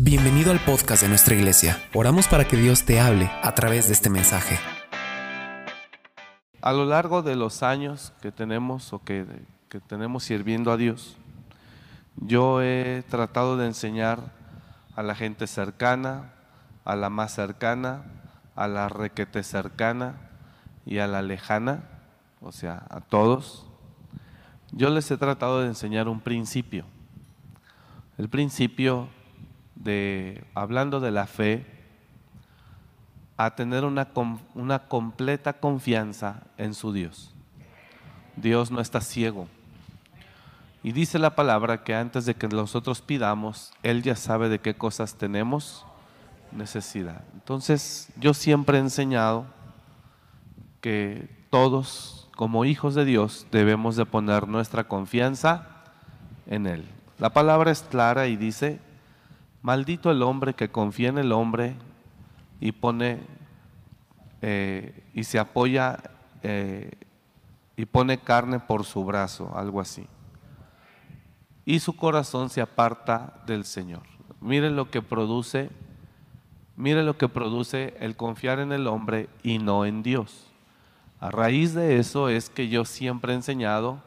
Bienvenido al podcast de nuestra iglesia. Oramos para que Dios te hable a través de este mensaje. A lo largo de los años que tenemos o que, que tenemos sirviendo a Dios, yo he tratado de enseñar a la gente cercana, a la más cercana, a la requete cercana y a la lejana, o sea, a todos. Yo les he tratado de enseñar un principio. El principio de, hablando de la fe, a tener una, una completa confianza en su Dios. Dios no está ciego. Y dice la palabra que antes de que nosotros pidamos, Él ya sabe de qué cosas tenemos necesidad. Entonces, yo siempre he enseñado que todos, como hijos de Dios, debemos de poner nuestra confianza en Él. La palabra es clara y dice, Maldito el hombre que confía en el hombre y pone eh, y se apoya eh, y pone carne por su brazo, algo así. Y su corazón se aparta del Señor. Mire lo que produce, mire lo que produce el confiar en el hombre y no en Dios. A raíz de eso es que yo siempre he enseñado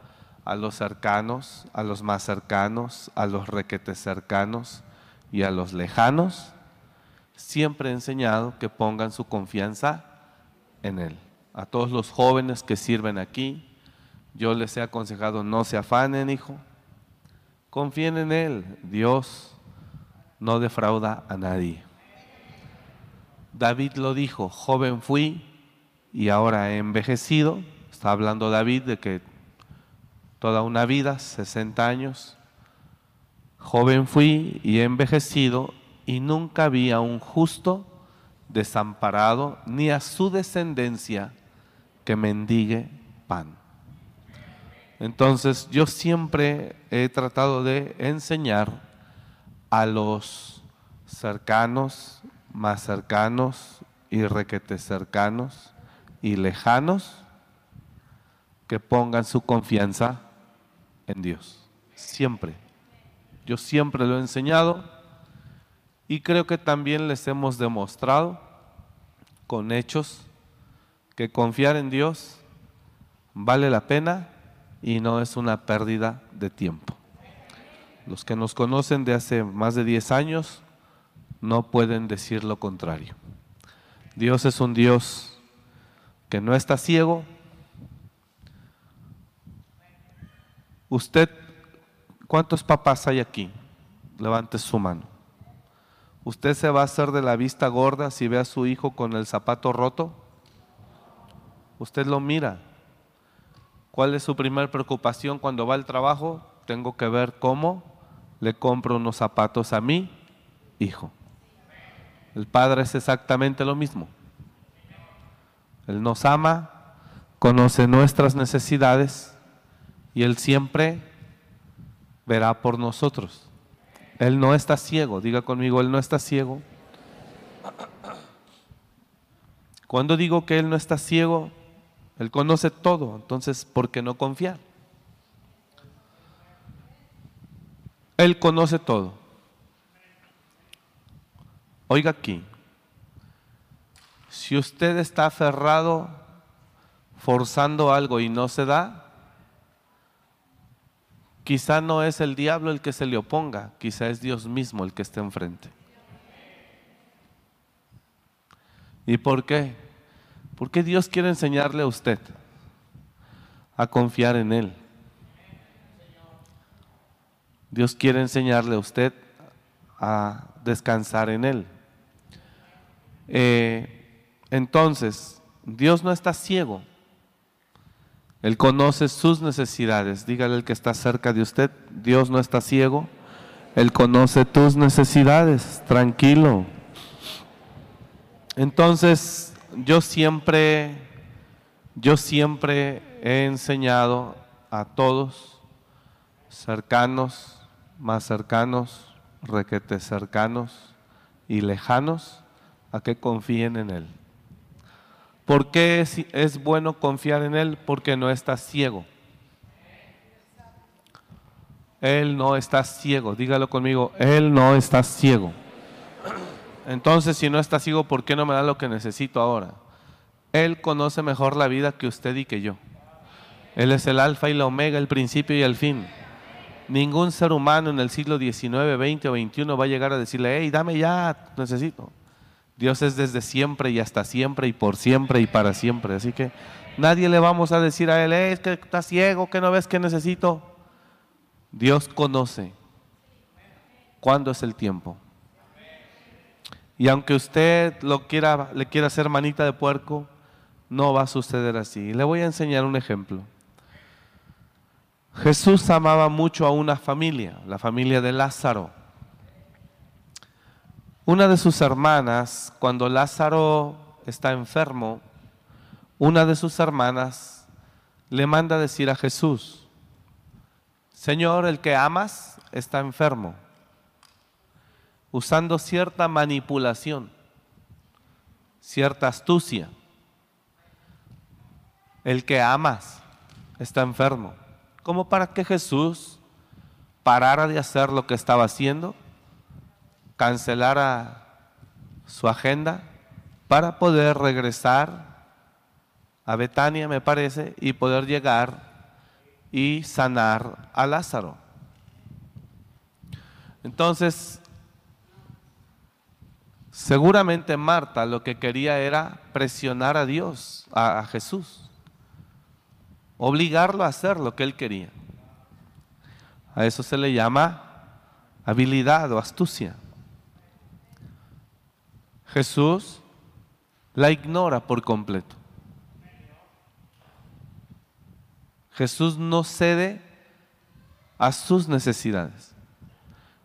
a los cercanos, a los más cercanos, a los requetes cercanos, y a los lejanos, siempre he enseñado que pongan su confianza en Él. A todos los jóvenes que sirven aquí, yo les he aconsejado, no se afanen, hijo, confíen en Él. Dios no defrauda a nadie. David lo dijo, joven fui y ahora he envejecido. Está hablando David de que toda una vida, 60 años, Joven fui y he envejecido y nunca vi a un justo desamparado ni a su descendencia que mendigue pan. Entonces yo siempre he tratado de enseñar a los cercanos, más cercanos y requete cercanos y lejanos que pongan su confianza en Dios. Siempre. Yo siempre lo he enseñado y creo que también les hemos demostrado con hechos que confiar en Dios vale la pena y no es una pérdida de tiempo. Los que nos conocen de hace más de 10 años no pueden decir lo contrario. Dios es un Dios que no está ciego. Usted ¿Cuántos papás hay aquí? Levante su mano. ¿Usted se va a hacer de la vista gorda si ve a su hijo con el zapato roto? Usted lo mira. ¿Cuál es su primera preocupación cuando va al trabajo? Tengo que ver cómo le compro unos zapatos a mi hijo. El Padre es exactamente lo mismo. Él nos ama, conoce nuestras necesidades y Él siempre verá por nosotros. Él no está ciego, diga conmigo, Él no está ciego. Cuando digo que Él no está ciego, Él conoce todo, entonces, ¿por qué no confiar? Él conoce todo. Oiga aquí, si usted está aferrado, forzando algo y no se da, Quizá no es el diablo el que se le oponga, quizá es Dios mismo el que está enfrente. ¿Y por qué? Porque Dios quiere enseñarle a usted a confiar en Él. Dios quiere enseñarle a usted a descansar en Él. Eh, entonces, Dios no está ciego. Él conoce sus necesidades. Dígale el que está cerca de usted, Dios no está ciego. Él conoce tus necesidades. Tranquilo. Entonces, yo siempre, yo siempre he enseñado a todos, cercanos, más cercanos, requetes cercanos y lejanos, a que confíen en Él. ¿Por qué es, bueno confiar en Él? Porque no está ciego. Él no está ciego. Dígalo conmigo. Él no está ciego. Entonces, si no está ciego, ¿por qué no me da lo que necesito ahora? Él conoce mejor la vida que usted y que yo. Él es el alfa y la omega, el principio y el fin. Ningún ser humano en el siglo XIX, XX o XXI va a llegar a decirle, hey, dame ya, necesito. Dios es desde siempre y hasta siempre y por siempre y para siempre. Así que nadie le vamos a decir a él, hey, es que está ciego, que no ves que necesito. Dios conoce cuándo es el tiempo. Y aunque usted lo quiera, le quiera hacer manita de puerco, no va a suceder así. Le voy a enseñar un ejemplo. Jesús amaba mucho a una familia, la familia de Lázaro. Una de sus hermanas, cuando Lázaro está enfermo, una de sus hermanas le manda decir a Jesús, Señor, el que amas está enfermo, usando cierta manipulación, cierta astucia. El que amas está enfermo como para que Jesús parara de hacer lo que estaba haciendo, cancelara su agenda para poder regresar a Betania, me parece, y poder llegar y sanar a Lázaro. Entonces, seguramente Marta lo que quería era presionar a Dios, a, a Jesús obligarlo a hacer lo que él quería. A eso se le llama habilidad o astucia. Jesús la ignora por completo. Jesús no cede a sus necesidades,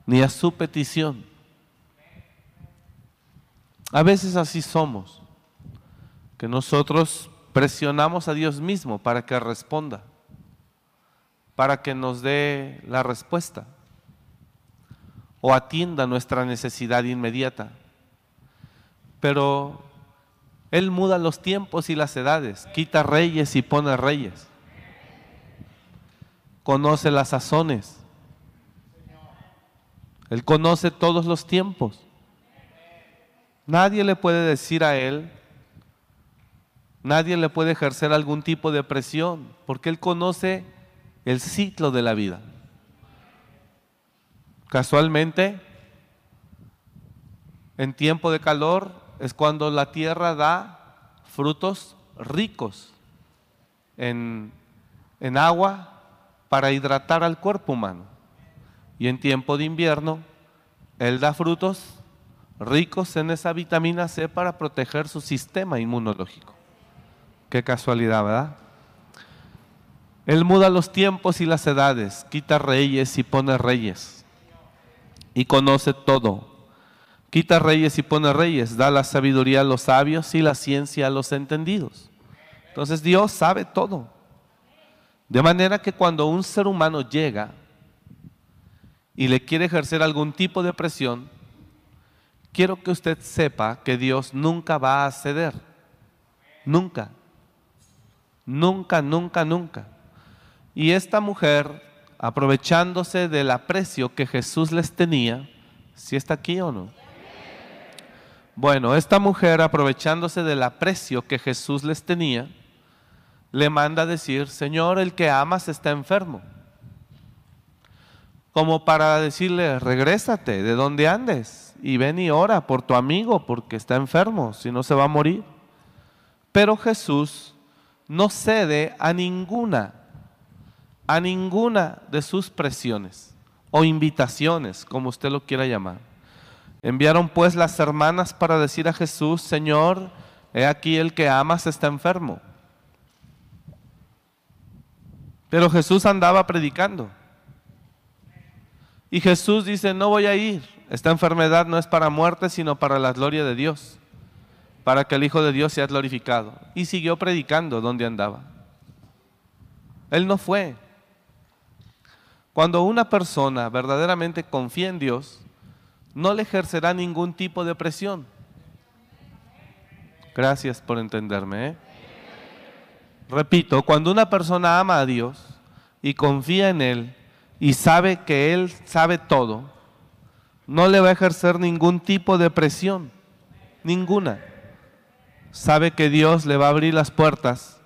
ni a su petición. A veces así somos, que nosotros presionamos a Dios mismo para que responda, para que nos dé la respuesta o atienda nuestra necesidad inmediata. Pero Él muda los tiempos y las edades, quita reyes y pone reyes, conoce las sazones, Él conoce todos los tiempos. Nadie le puede decir a Él, Nadie le puede ejercer algún tipo de presión porque Él conoce el ciclo de la vida. Casualmente, en tiempo de calor es cuando la tierra da frutos ricos en, agua para hidratar al cuerpo humano. Y en tiempo de invierno, Él da frutos ricos en esa vitamina C para proteger su sistema inmunológico. Qué casualidad, ¿verdad? Él muda los tiempos y las edades, quita reyes y pone reyes. Y conoce todo. Quita reyes y pone reyes, da la sabiduría a los sabios y la ciencia a los entendidos. Entonces Dios sabe todo. De manera que cuando un ser humano llega y le quiere ejercer algún tipo de presión, quiero que usted sepa que Dios nunca va a ceder. Nunca. Nunca, nunca, nunca. Y esta mujer, aprovechándose del aprecio que Jesús les tenía, si está aquí o no? Bueno, esta mujer, aprovechándose del aprecio que Jesús les tenía, le manda a decir, Señor, el que amas está enfermo. Como para decirle, regrésate de donde andes y ven y ora por tu amigo porque está enfermo, si no se va a morir. Pero Jesús no cede a ninguna, a ninguna de sus presiones o invitaciones, como usted lo quiera llamar. Enviaron pues las hermanas para decir a Jesús, Señor, he aquí el que amas está enfermo. Pero Jesús andaba predicando. Y Jesús dice, no voy a ir. Esta enfermedad no es para muerte, sino para la gloria de Dios para que el Hijo de Dios sea glorificado. Y siguió predicando donde andaba. Él no fue. Cuando una persona verdaderamente confía en Dios, no le ejercerá ningún tipo de presión. Gracias por entenderme. ¿eh? Repito, cuando una persona ama a Dios y confía en Él y sabe que Él sabe todo, no le va a ejercer ningún tipo de presión, ninguna. Sabe que Dios le va a abrir las puertas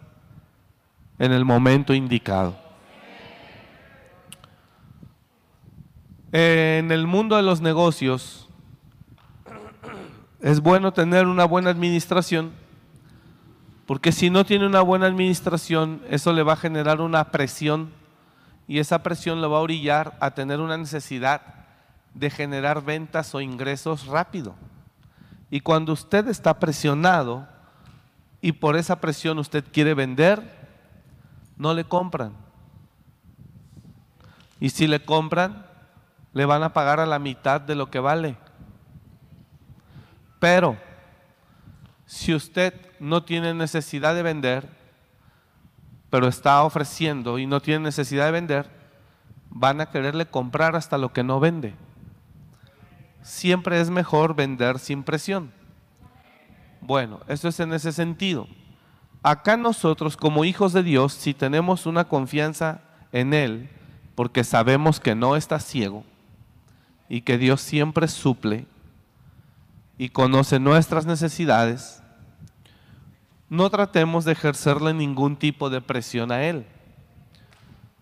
en el momento indicado. En el mundo de los negocios es bueno tener una buena administración, porque si no tiene una buena administración, eso le va a generar una presión y esa presión lo va a orillar a tener una necesidad de generar ventas o ingresos rápido. Y cuando usted está presionado y por esa presión usted quiere vender, no le compran. Y si le compran, le van a pagar a la mitad de lo que vale. Pero si usted no tiene necesidad de vender, pero está ofreciendo y no tiene necesidad de vender, van a quererle comprar hasta lo que no vende. Siempre es mejor vender sin presión. Bueno, eso es en ese sentido. Acá nosotros como hijos de Dios, si tenemos una confianza en Él, porque sabemos que no está ciego y que Dios siempre suple y conoce nuestras necesidades, no tratemos de ejercerle ningún tipo de presión a Él,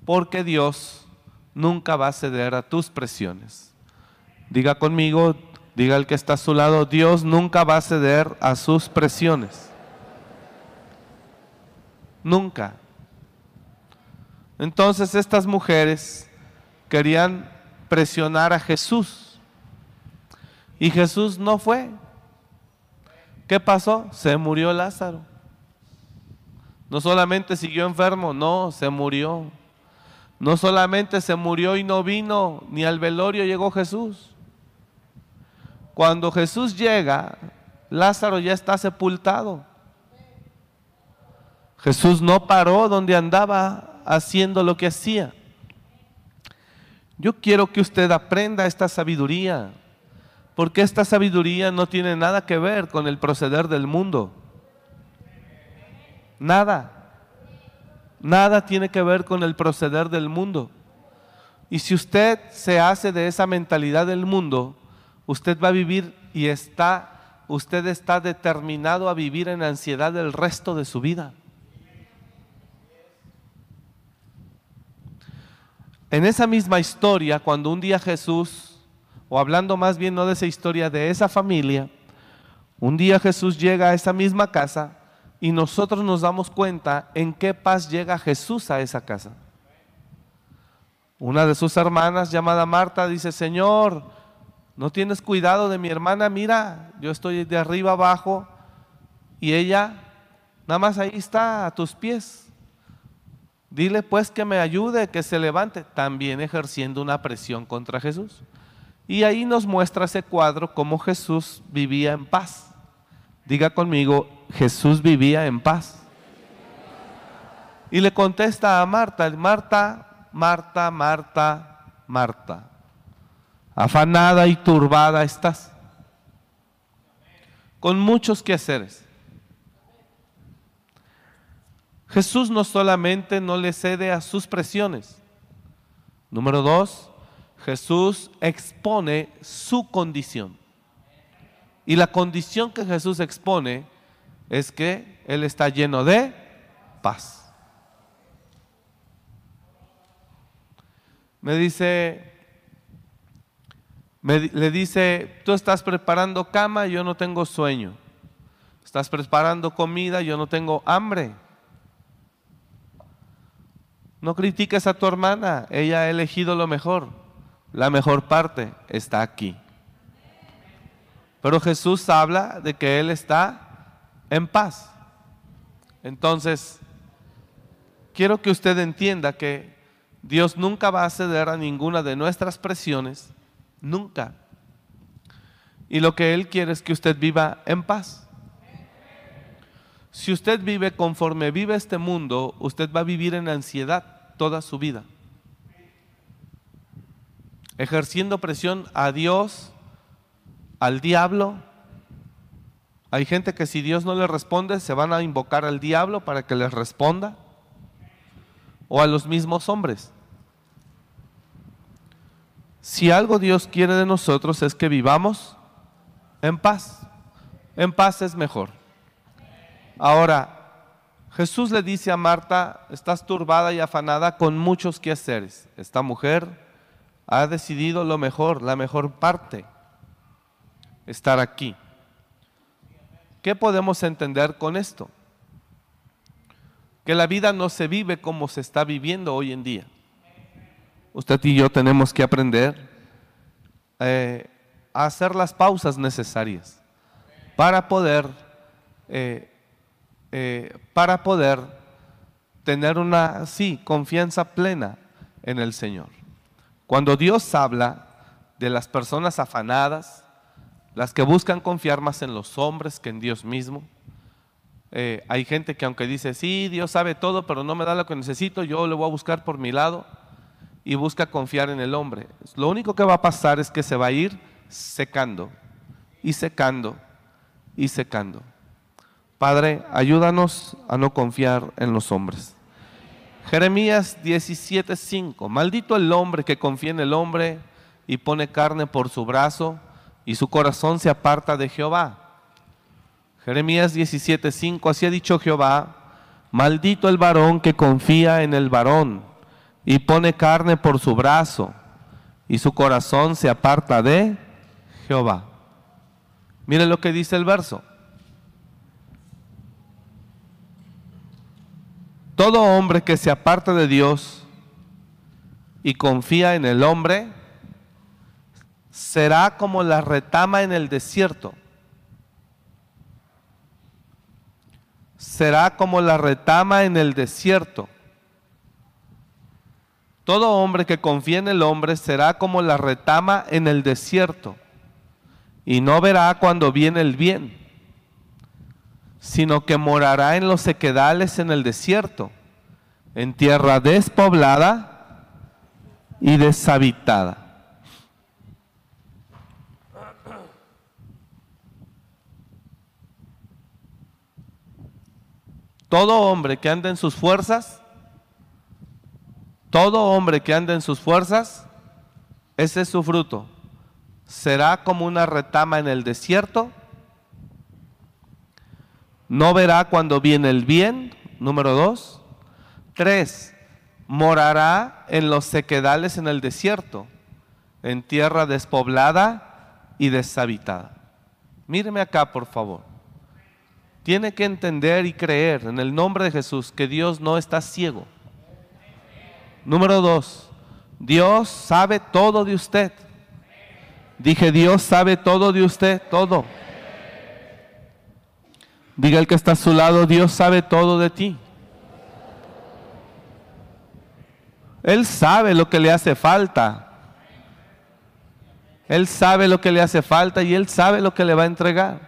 porque Dios nunca va a ceder a tus presiones. Diga conmigo, diga el que está a su lado, Dios nunca va a ceder a sus presiones. Nunca. Entonces estas mujeres querían presionar a Jesús. Y Jesús no fue. ¿Qué pasó? Se murió Lázaro. No solamente siguió enfermo, no, se murió. No solamente se murió y no vino, ni al velorio llegó Jesús. Cuando Jesús llega, Lázaro ya está sepultado. Jesús no paró donde andaba haciendo lo que hacía. Yo quiero que usted aprenda esta sabiduría, porque esta sabiduría no tiene nada que ver con el proceder del mundo. Nada. Nada tiene que ver con el proceder del mundo. Y si usted se hace de esa mentalidad del mundo, usted va a vivir y está, usted está determinado a vivir en ansiedad el resto de su vida. En esa misma historia, cuando un día Jesús, o hablando más bien no de esa historia, de esa familia, un día Jesús llega a esa misma casa y nosotros nos damos cuenta en qué paz llega Jesús a esa casa. Una de sus hermanas llamada Marta dice, Señor, no tienes cuidado de mi hermana, mira, yo estoy de arriba abajo y ella nada más ahí está a tus pies. Dile pues que me ayude, que se levante, también ejerciendo una presión contra Jesús. Y ahí nos muestra ese cuadro cómo Jesús vivía en paz. Diga conmigo, Jesús vivía en paz. Y le contesta a Marta, Marta, Marta, Marta, Marta, afanada y turbada estás, con muchos quehaceres. Jesús no solamente no le cede a sus presiones. Número dos, Jesús expone su condición. Y la condición que Jesús expone es que Él está lleno de paz. Me dice, le dice, tú estás preparando cama, yo no tengo sueño. Estás preparando comida, yo no tengo hambre. No critiques a tu hermana, ella ha elegido lo mejor. La mejor parte está aquí. Pero Jesús habla de que Él está en paz. Entonces, quiero que usted entienda que Dios nunca va a ceder a ninguna de nuestras presiones, nunca. Y lo que Él quiere es que usted viva en paz. Si usted vive conforme vive este mundo, usted va a vivir en ansiedad toda su vida. Ejerciendo presión a Dios, al diablo. Hay gente que si Dios no le responde, se van a invocar al diablo para que les responda. O a los mismos hombres. Si algo Dios quiere de nosotros es que vivamos en paz. En paz es mejor. Ahora, Jesús le dice a Marta, estás turbada y afanada con muchos quehaceres. Esta mujer ha decidido lo mejor, la mejor parte, estar aquí. ¿Qué podemos entender con esto? Que la vida no se vive como se está viviendo hoy en día. Usted y yo tenemos que aprender eh, a hacer las pausas necesarias para poder eh, eh, para poder tener una, sí, confianza plena en el Señor. Cuando Dios habla de las personas afanadas, las que buscan confiar más en los hombres que en Dios mismo, eh, hay gente que aunque dice, sí, Dios sabe todo, pero no me da lo que necesito, yo lo voy a buscar por mi lado y busca confiar en el hombre. Lo único que va a pasar es que se va a ir secando y secando y secando. Padre, ayúdanos a no confiar en los hombres. Jeremías 17:5. Maldito el hombre que confía en el hombre y pone carne por su brazo y su corazón se aparta de Jehová. Jeremías 17:5. Así ha dicho Jehová: Maldito el varón que confía en el varón y pone carne por su brazo y su corazón se aparta de Jehová. Miren lo que dice el verso. Todo hombre que se aparta de Dios y confía en el hombre, será como la retama en el desierto. Será como la retama en el desierto. Todo hombre que confía en el hombre será como la retama en el desierto y no verá cuando viene el bien sino que morará en los sequedales en el desierto, en tierra despoblada y deshabitada. Todo hombre que anda en sus fuerzas, todo hombre que anda en sus fuerzas, ese es su fruto. Será como una retama en el desierto no verá cuando viene el bien, número dos. Tres, morará en los sequedales en el desierto, en tierra despoblada y deshabitada. Míreme acá, por favor. Tiene que entender y creer en el nombre de Jesús que Dios no está ciego. Número dos, Dios sabe todo de usted. Dije, Dios sabe todo de usted, todo. Diga el que está a su lado, Dios sabe todo de ti. Él sabe lo que le hace falta. Él sabe lo que le hace falta y Él sabe lo que le va a entregar.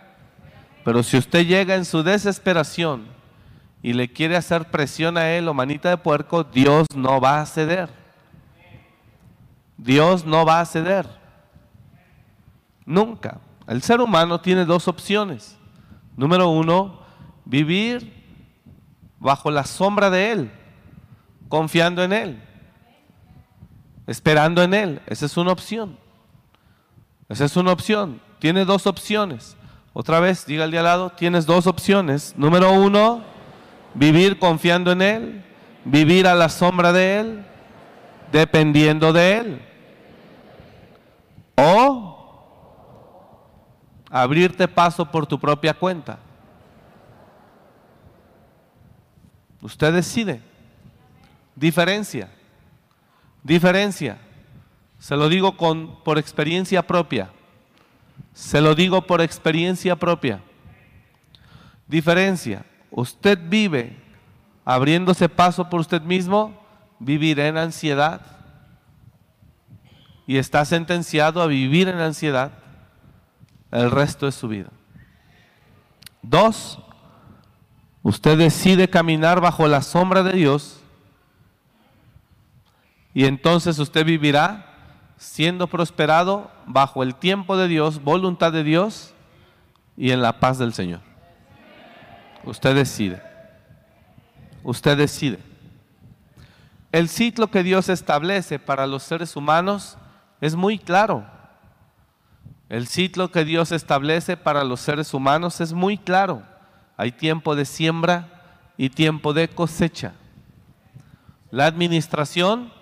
Pero si usted llega en su desesperación y le quiere hacer presión a Él o manita de puerco, Dios no va a ceder. Dios no va a ceder. Nunca. El ser humano tiene dos opciones. Número uno, vivir bajo la sombra de Él, confiando en Él, esperando en Él. Esa es una opción. Esa es una opción. Tiene dos opciones. Otra vez, diga al de al lado, tienes dos opciones. Número uno, vivir confiando en Él, vivir a la sombra de Él, dependiendo de Él. O abrirte paso por tu propia cuenta. Usted decide. Diferencia. Diferencia. Se lo digo con, por experiencia propia. Se lo digo por experiencia propia. Diferencia. Usted vive abriéndose paso por usted mismo, vivirá en ansiedad. Y está sentenciado a vivir en ansiedad el resto de su vida. Dos, usted decide caminar bajo la sombra de Dios y entonces usted vivirá siendo prosperado bajo el tiempo de Dios, voluntad de Dios y en la paz del Señor. Usted decide. Usted decide. El ciclo que Dios establece para los seres humanos es muy claro. El ciclo que Dios establece para los seres humanos es muy claro. Hay tiempo de siembra y tiempo de cosecha. La administración,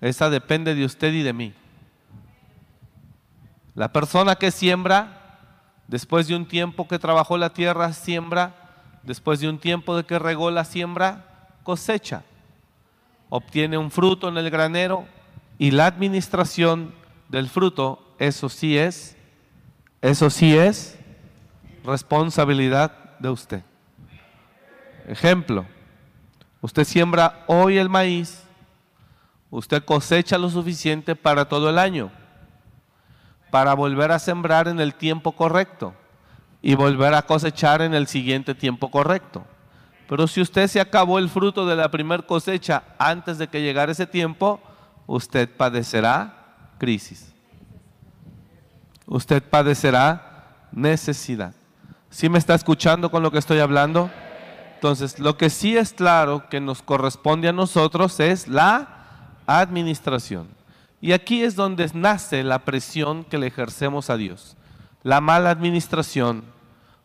esa depende de usted y de mí. La persona que siembra, después de un tiempo que trabajó la tierra, siembra, después de un tiempo de que regó la siembra, cosecha. Obtiene un fruto en el granero y la administración del fruto, eso sí es, eso sí es responsabilidad de usted. Ejemplo, usted siembra hoy el maíz, usted cosecha lo suficiente para todo el año para volver a sembrar en el tiempo correcto y volver a cosechar en el siguiente tiempo correcto. Pero si usted se acabó el fruto de la primer cosecha antes de que llegara ese tiempo, usted padecerá crisis. Usted padecerá necesidad. ¿Sí me está escuchando con lo que estoy hablando? Entonces, lo que sí es claro que nos corresponde a nosotros es la administración. Y aquí es donde nace la presión que le ejercemos a Dios. La mala administración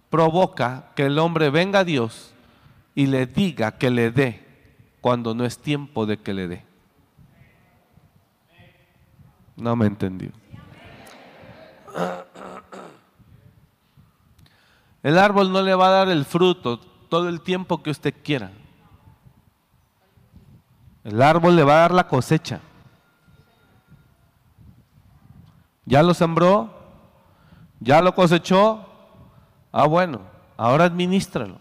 provoca que el hombre venga a Dios y le diga que le dé cuando no es tiempo de que le dé. No me entendió. El árbol no le va a dar el fruto todo el tiempo que usted quiera. El árbol le va a dar la cosecha. ¿Ya lo sembró? ¿Ya lo cosechó? Ah, bueno, ahora administralo.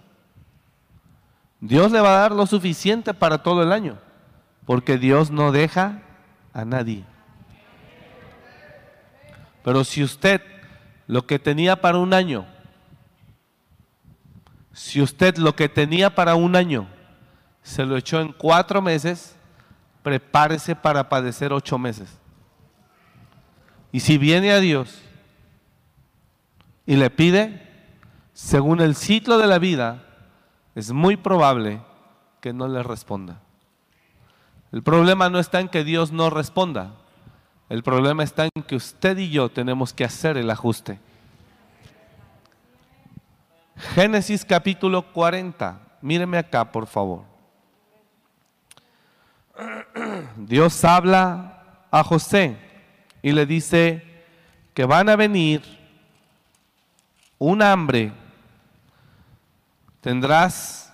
Dios le va a dar lo suficiente para todo el año, porque Dios no deja a nadie. Pero si usted lo que tenía para un año, si usted lo que tenía para un año se lo echó en cuatro meses, prepárese para padecer ocho meses. Y si viene a Dios y le pide, según el ciclo de la vida, es muy probable que no le responda. El problema no está en que Dios no responda. El problema está en que usted y yo tenemos que hacer el ajuste. Génesis capítulo 40. Míreme acá, por favor. Dios habla a José y le dice que van a venir un hambre. Tendrás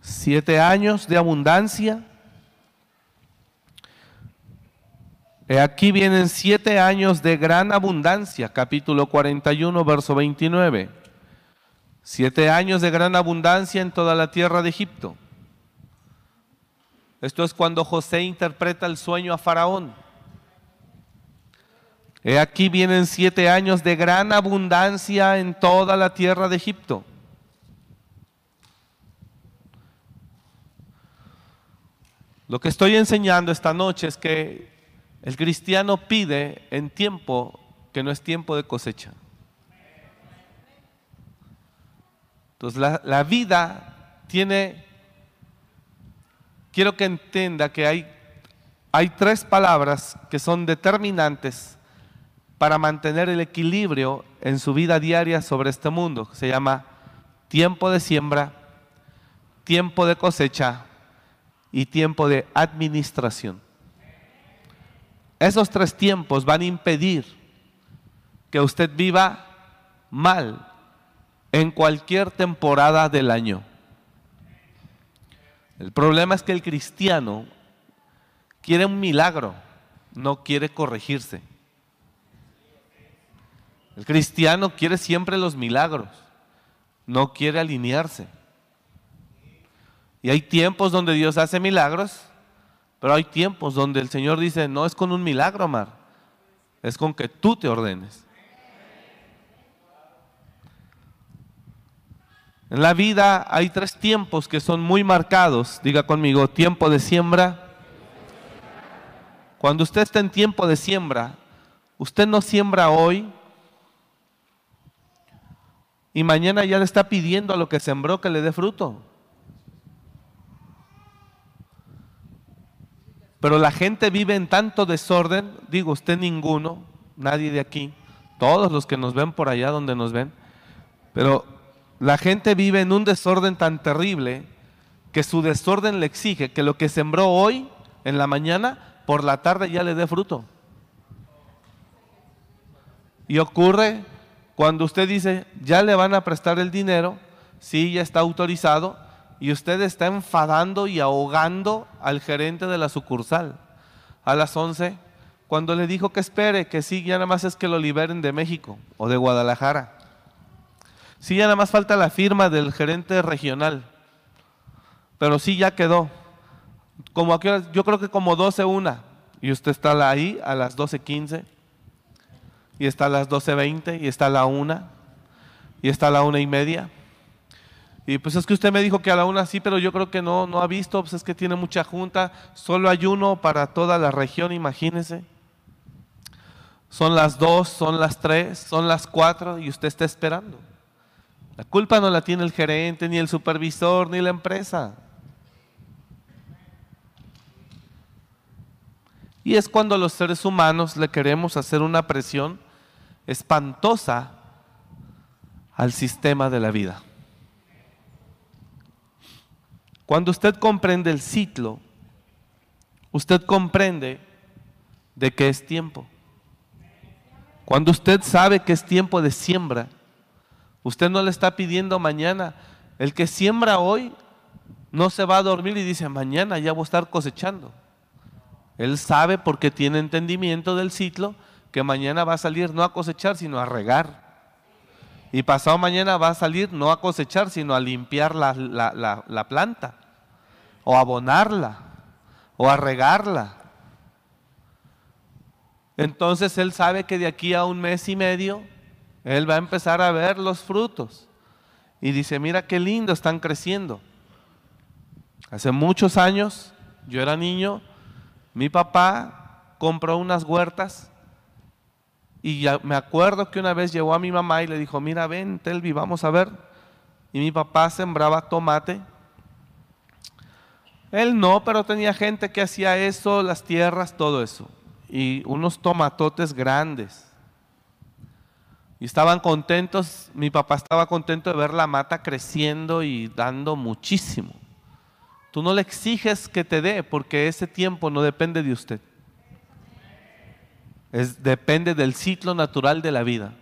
siete años de abundancia. He aquí vienen siete años de gran abundancia, capítulo 41, verso 29. Siete años de gran abundancia en toda la tierra de Egipto. Esto es cuando José interpreta el sueño a Faraón. He aquí vienen siete años de gran abundancia en toda la tierra de Egipto. Lo que estoy enseñando esta noche es que el cristiano pide en tiempo que no es tiempo de cosecha. Entonces la, la vida tiene, quiero que entienda que hay, hay tres palabras que son determinantes para mantener el equilibrio en su vida diaria sobre este mundo. Se llama tiempo de siembra, tiempo de cosecha y tiempo de administración. Esos tres tiempos van a impedir que usted viva mal en cualquier temporada del año. El problema es que el cristiano quiere un milagro, no quiere corregirse. El cristiano quiere siempre los milagros, no quiere alinearse. Y hay tiempos donde Dios hace milagros, pero hay tiempos donde el Señor dice, no es con un milagro, Amar, es con que tú te ordenes. En la vida hay tres tiempos que son muy marcados. Diga conmigo, tiempo de siembra. Cuando usted está en tiempo de siembra, usted no siembra hoy, y mañana ya le está pidiendo a lo que sembró que le dé fruto. Pero la gente vive en tanto desorden, digo usted ninguno, nadie de aquí, todos los que nos ven por allá donde nos ven, pero la gente vive en un desorden tan terrible que su desorden le exige que lo que sembró hoy en la mañana, por la tarde ya le dé fruto. Y ocurre cuando usted dice, ya le van a prestar el dinero, sí, ya está autorizado, y usted está enfadando y ahogando al gerente de la sucursal. A las 11, cuando le dijo que espere, que sí, ya nada más es que lo liberen de México o de Guadalajara. Sí, ya nada más falta la firma del gerente regional. Pero sí, ya quedó. Como aquí, yo creo que como 12 una. Y usted está ahí a las 12.15. Y está a las 12.20. Y está a la una. Y está a la una y media. Y pues es que usted me dijo que a la una sí, pero yo creo que no, no ha visto, pues es que tiene mucha junta, solo hay uno para toda la región, imagínese. Son las dos, son las tres, son las cuatro y usted está esperando. La culpa no la tiene el gerente, ni el supervisor, ni la empresa. Y es cuando los seres humanos le queremos hacer una presión espantosa al sistema de la vida. Cuando usted comprende el ciclo, usted comprende de qué es tiempo. Cuando usted sabe que es tiempo de siembra, usted no le está pidiendo mañana. El que siembra hoy no se va a dormir y dice, mañana ya voy a estar cosechando. Él sabe porque tiene entendimiento del ciclo que mañana va a salir no a cosechar, sino a regar. Y pasado mañana va a salir no a cosechar, sino a limpiar la, la, planta, o a abonarla, o a regarla. Entonces él sabe que de aquí a un mes y medio, él va a empezar a ver los frutos. Y dice, mira qué lindo, están creciendo. Hace muchos años, yo era niño, mi papá compró unas huertas y me acuerdo que una vez llegó a mi mamá y le dijo, mira, ven, Telvi, vamos a ver. Y mi papá sembraba tomate. Él no, pero tenía gente que hacía eso, las tierras, todo eso. Y unos tomatotes grandes. Y estaban contentos, mi papá estaba contento de ver la mata creciendo y dando muchísimo. Tú no le exiges que te dé porque ese tiempo no depende de usted depende del ciclo natural de la vida.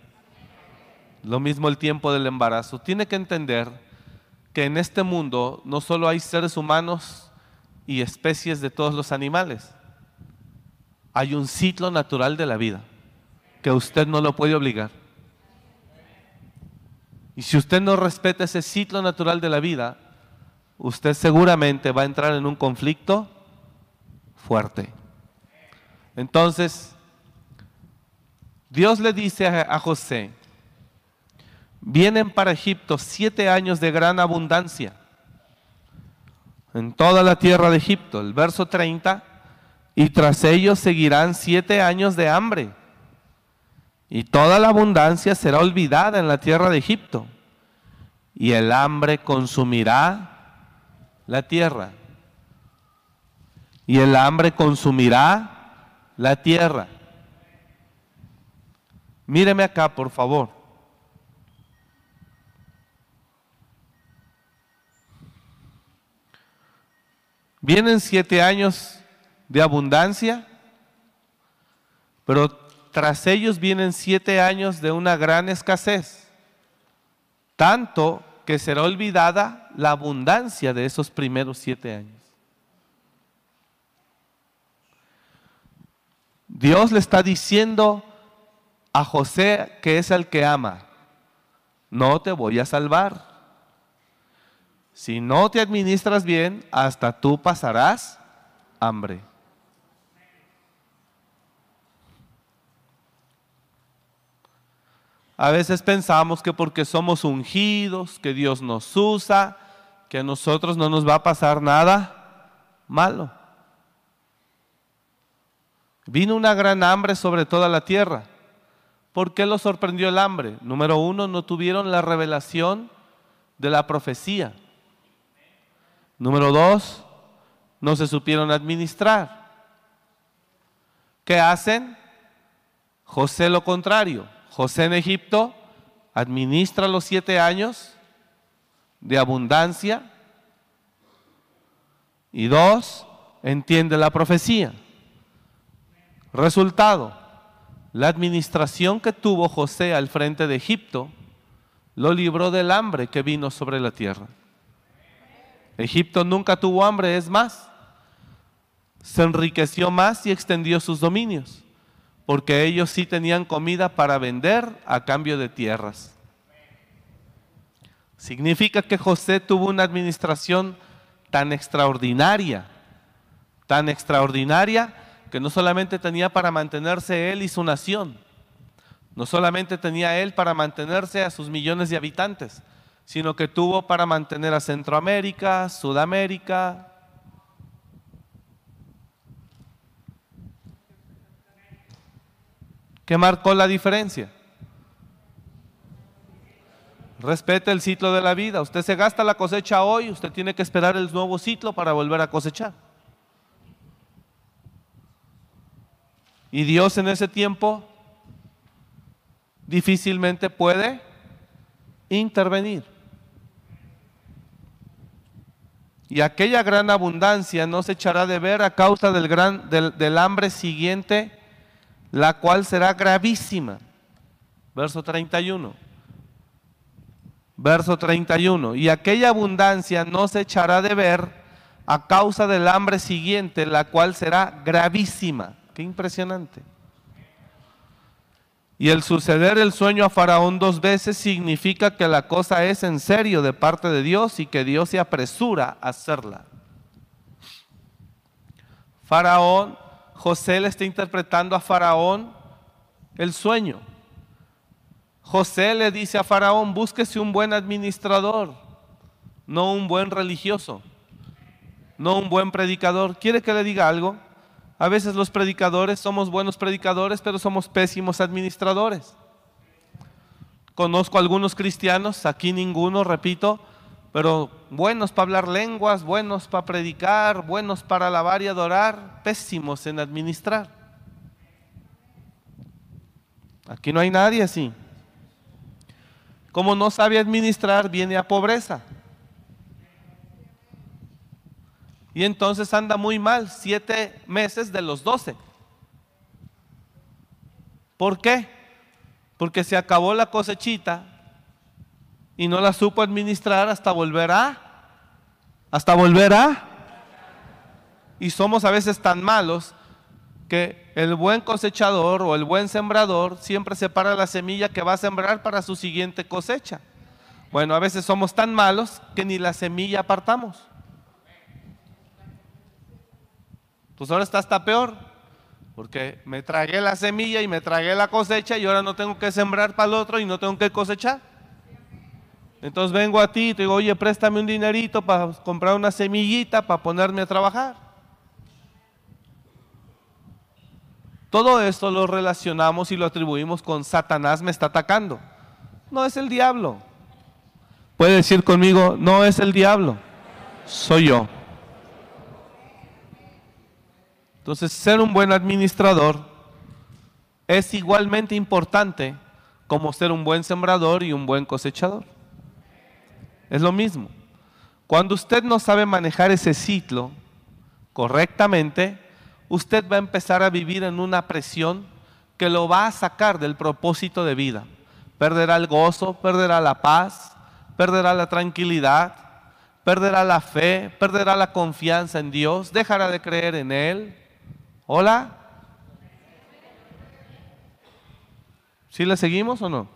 Lo mismo el tiempo del embarazo. Tiene que entender que en este mundo no solo hay seres humanos y especies de todos los animales. Hay un ciclo natural de la vida que usted no lo puede obligar. Y si usted no respeta ese ciclo natural de la vida, usted seguramente va a entrar en un conflicto fuerte. Entonces, Dios le dice a, José, vienen para Egipto siete años de gran abundancia en toda la tierra de Egipto. El verso 30, y tras ellos seguirán siete años de hambre, y toda la abundancia será olvidada en la tierra de Egipto, y el hambre consumirá la tierra, y el hambre consumirá la tierra. Míreme acá, por favor. Vienen siete años de abundancia, pero tras ellos vienen siete años de una gran escasez, tanto que será olvidada la abundancia de esos primeros siete años. Dios le está diciendo a José, que es el que ama, no te voy a salvar. Si no te administras bien, hasta tú pasarás hambre. A veces pensamos que porque somos ungidos, que Dios nos usa, que a nosotros no nos va a pasar nada malo. Vino una gran hambre sobre toda la tierra. ¿Por qué lo sorprendió el hambre? Número uno, no tuvieron la revelación de la profecía. Número dos, no se supieron administrar. ¿Qué hacen? José lo contrario. José en Egipto administra los siete años de abundancia y dos, entiende la profecía. Resultado, la administración que tuvo José al frente de Egipto lo libró del hambre que vino sobre la tierra. Egipto nunca tuvo hambre, es más, se enriqueció más y extendió sus dominios, porque ellos sí tenían comida para vender a cambio de tierras. Significa que José tuvo una administración tan extraordinaria, tan extraordinaria, que no solamente tenía para mantenerse él y su nación, no solamente tenía él para mantenerse a sus millones de habitantes, sino que tuvo para mantener a Centroamérica, Sudamérica. ¿Qué marcó la diferencia? Respete el ciclo de la vida. Usted se gasta la cosecha hoy, usted tiene que esperar el nuevo ciclo para volver a cosechar. Y Dios en ese tiempo difícilmente puede intervenir. Y aquella gran abundancia no se echará de ver a causa del, gran, del, hambre siguiente, la cual será gravísima. Verso 31. Verso 31. Y aquella abundancia no se echará de ver a causa del hambre siguiente, la cual será gravísima. Qué impresionante. Y el suceder el sueño a Faraón dos veces significa que la cosa es en serio de parte de Dios y que Dios se apresura a hacerla. Faraón, José le está interpretando a Faraón el sueño. José le dice a Faraón, búsquese un buen administrador, no un buen religioso, no un buen predicador. ¿Quiere que le diga algo? A veces los predicadores somos buenos predicadores, pero somos pésimos administradores. Conozco algunos cristianos, aquí ninguno, repito, pero buenos para hablar lenguas, buenos para predicar, buenos para alabar y adorar, pésimos en administrar. Aquí no hay nadie así. Como no sabe administrar, viene a pobreza. Y entonces anda muy mal, siete meses de los doce. ¿Por qué? Porque se acabó la cosechita y no la supo administrar hasta volver a, hasta volver a. Y somos a veces tan malos que el buen cosechador o el buen sembrador siempre separa la semilla que va a sembrar para su siguiente cosecha. Bueno, a veces somos tan malos que ni la semilla apartamos. Pues ahora está hasta peor, porque me tragué la semilla y me tragué la cosecha y ahora no tengo que sembrar para el otro y no tengo que cosechar. Entonces vengo a ti y te digo, oye, préstame un dinerito para comprar una semillita para ponerme a trabajar. Todo esto lo relacionamos y lo atribuimos con Satanás me está atacando. No es el diablo. Puede decir conmigo, no es el diablo, soy yo. Entonces, ser un buen administrador es igualmente importante como ser un buen sembrador y un buen cosechador. Es lo mismo. Cuando usted no sabe manejar ese ciclo correctamente, usted va a empezar a vivir en una presión que lo va a sacar del propósito de vida. Perderá el gozo, perderá la paz, perderá la tranquilidad, perderá la fe, perderá la confianza en Dios, dejará de creer en Él, ¿Hola? ¿Sí le seguimos o no?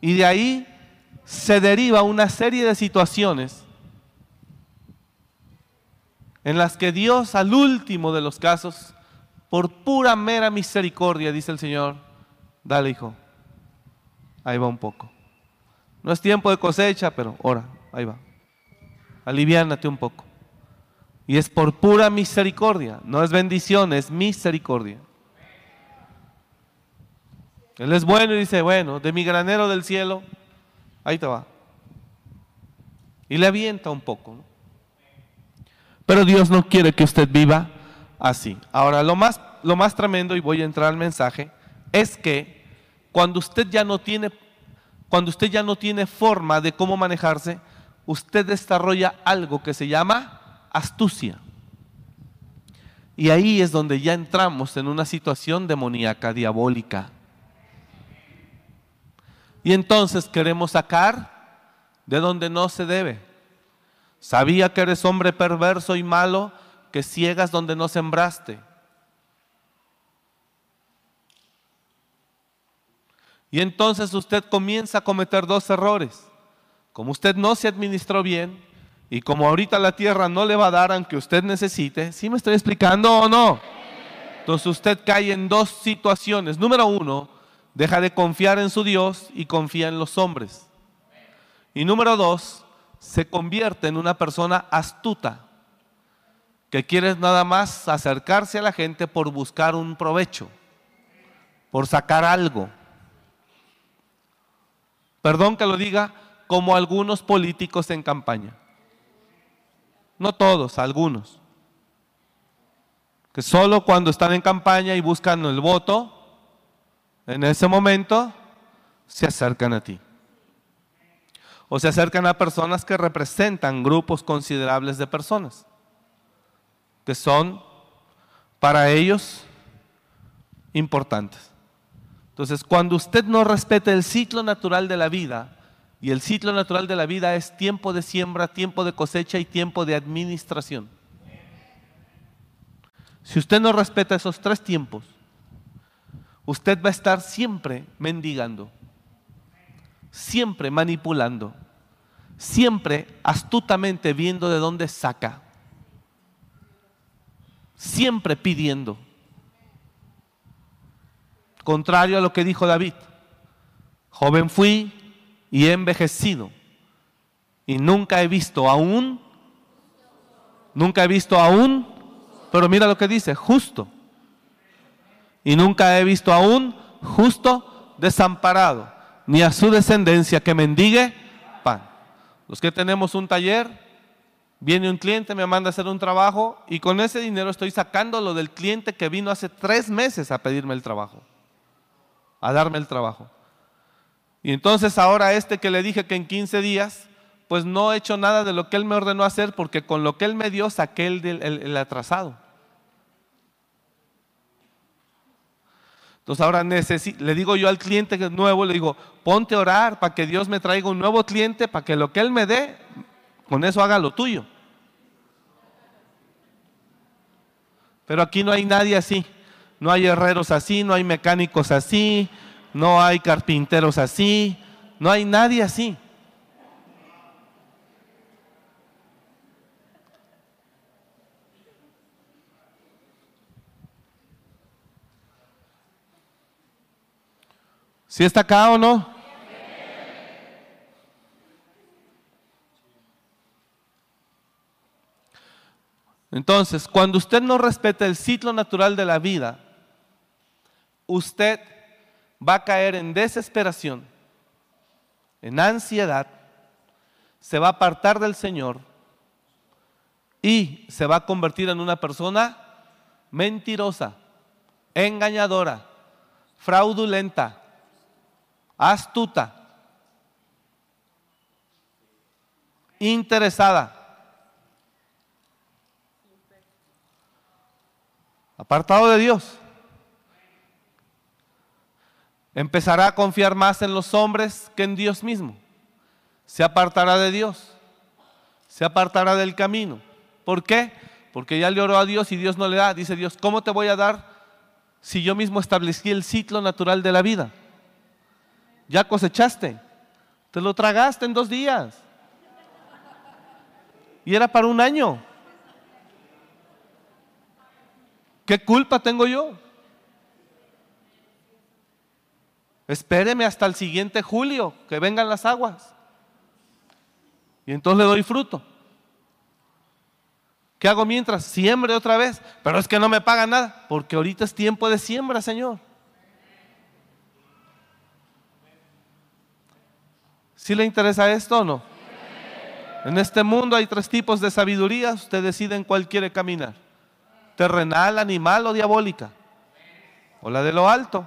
Y de ahí se deriva una serie de situaciones en las que Dios al último de los casos, por pura mera misericordia, dice el Señor, dale hijo, ahí va un poco. No es tiempo de cosecha, pero ora, ahí va. Aliviánate un poco. Y es por pura misericordia, no es bendición, es misericordia. Él es bueno y dice, bueno, de mi granero del cielo, ahí te va. Y le avienta un poco. Pero Dios no quiere que usted viva así. Ahora, lo más, lo más tremendo, y voy a entrar al mensaje, es que cuando usted ya no tiene, cuando usted ya no tiene forma de cómo manejarse, usted desarrolla algo que se llama astucia. Y ahí es donde ya entramos en una situación demoníaca, diabólica. Y entonces queremos sacar de donde no se debe. Sabía que eres hombre perverso y malo, que ciegas donde no sembraste. Y entonces usted comienza a cometer dos errores. Como usted no se administró bien y como ahorita la tierra no le va a dar aunque usted necesite, ¿sí me estoy explicando o no? Entonces usted cae en dos situaciones. Número uno, deja de confiar en su Dios y confía en los hombres. Y número dos, se convierte en una persona astuta, que quiere nada más acercarse a la gente por buscar un provecho, por sacar algo. Perdón que lo diga, como algunos políticos en campaña. No todos, algunos. Que solo cuando están en campaña y buscan el voto, en ese momento se acercan a ti. O se acercan a personas que representan grupos considerables de personas, que son para ellos importantes. Entonces, cuando usted no respeta el ciclo natural de la vida, y el ciclo natural de la vida es tiempo de siembra, tiempo de cosecha y tiempo de administración. Si usted no respeta esos tres tiempos, usted va a estar siempre mendigando, siempre manipulando, siempre astutamente viendo de dónde saca, siempre pidiendo. Contrario a lo que dijo David, joven fui y he envejecido y nunca he visto aún, nunca he visto aún, pero mira lo que dice, justo y nunca he visto aún justo desamparado, ni a su descendencia que mendigue pan. Los que tenemos un taller, viene un cliente, me manda a hacer un trabajo y con ese dinero estoy sacando lo del cliente que vino hace tres meses a pedirme el trabajo, a darme el trabajo. Y entonces ahora este que le dije que en 15 días, pues no he hecho nada de lo que él me ordenó hacer porque con lo que él me dio saqué el, el atrasado. Entonces ahora le digo yo al cliente nuevo, le digo, ponte a orar para que Dios me traiga un nuevo cliente, para que lo que Él me dé, con eso haga lo tuyo. Pero aquí no hay nadie así. No hay herreros así, no hay mecánicos así, no hay carpinteros así, no hay nadie así. ¿Sí está acá o no? Entonces, cuando usted no respeta el ciclo natural de la vida, usted va a caer en desesperación, en ansiedad, se va a apartar del Señor y se va a convertir en una persona mentirosa, engañadora, fraudulenta, astuta, interesada, apartado de Dios. Empezará a confiar más en los hombres que en Dios mismo. Se apartará de Dios. Se apartará del camino. ¿Por qué? Porque ya le oró a Dios y Dios no le da. Dice Dios, ¿cómo te voy a dar si yo mismo establecí el ciclo natural de la vida? ya cosechaste, te lo tragaste en dos días. Y era para un año. ¿Qué culpa tengo yo? Espéreme hasta el siguiente julio, que vengan las aguas. Y entonces le doy fruto. ¿Qué hago mientras? Siembre otra vez. Pero es que no me paga nada, porque ahorita es tiempo de siembra, Señor. ¿Sí le interesa esto o no? En este mundo hay tres tipos de sabiduría, usted decide en cuál quiere caminar. terrenal, animal o diabólica. O la de lo alto.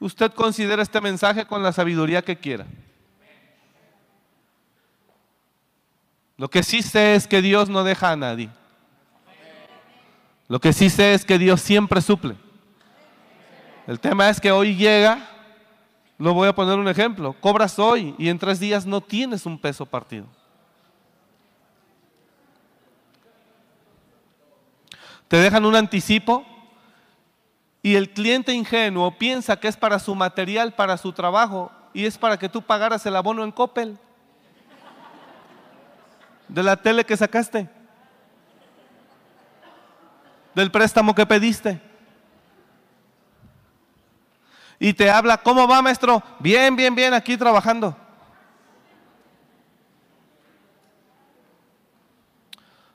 Usted considera este mensaje con la sabiduría que quiera. Lo que sí sé es que Dios no deja a nadie. Lo que sí sé es que Dios siempre suple. El tema es que hoy llega, lo voy a poner un ejemplo, cobras hoy y en tres días no tienes un peso partido. Te dejan un anticipo y el cliente ingenuo piensa que es para su material, para su trabajo y es para que tú pagaras el abono en Coppel de la tele que sacaste, del préstamo que pediste. Y te habla, ¿cómo va maestro? Bien, bien, bien, aquí trabajando.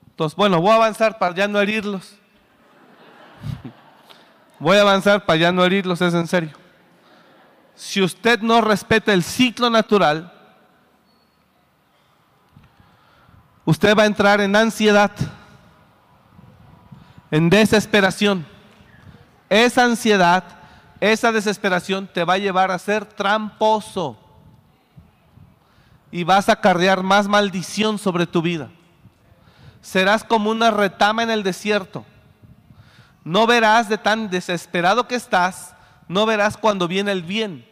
Entonces, bueno, voy a avanzar para ya no herirlos. Voy a avanzar para ya no herirlos, es en serio. Si usted no respeta el ciclo natural, usted va a entrar en ansiedad, en desesperación. Esa ansiedad, esa desesperación te va a llevar a ser tramposo y vas a cargar más maldición sobre tu vida. Serás como una retama en el desierto. No verás de tan desesperado que estás, no verás cuando viene el bien.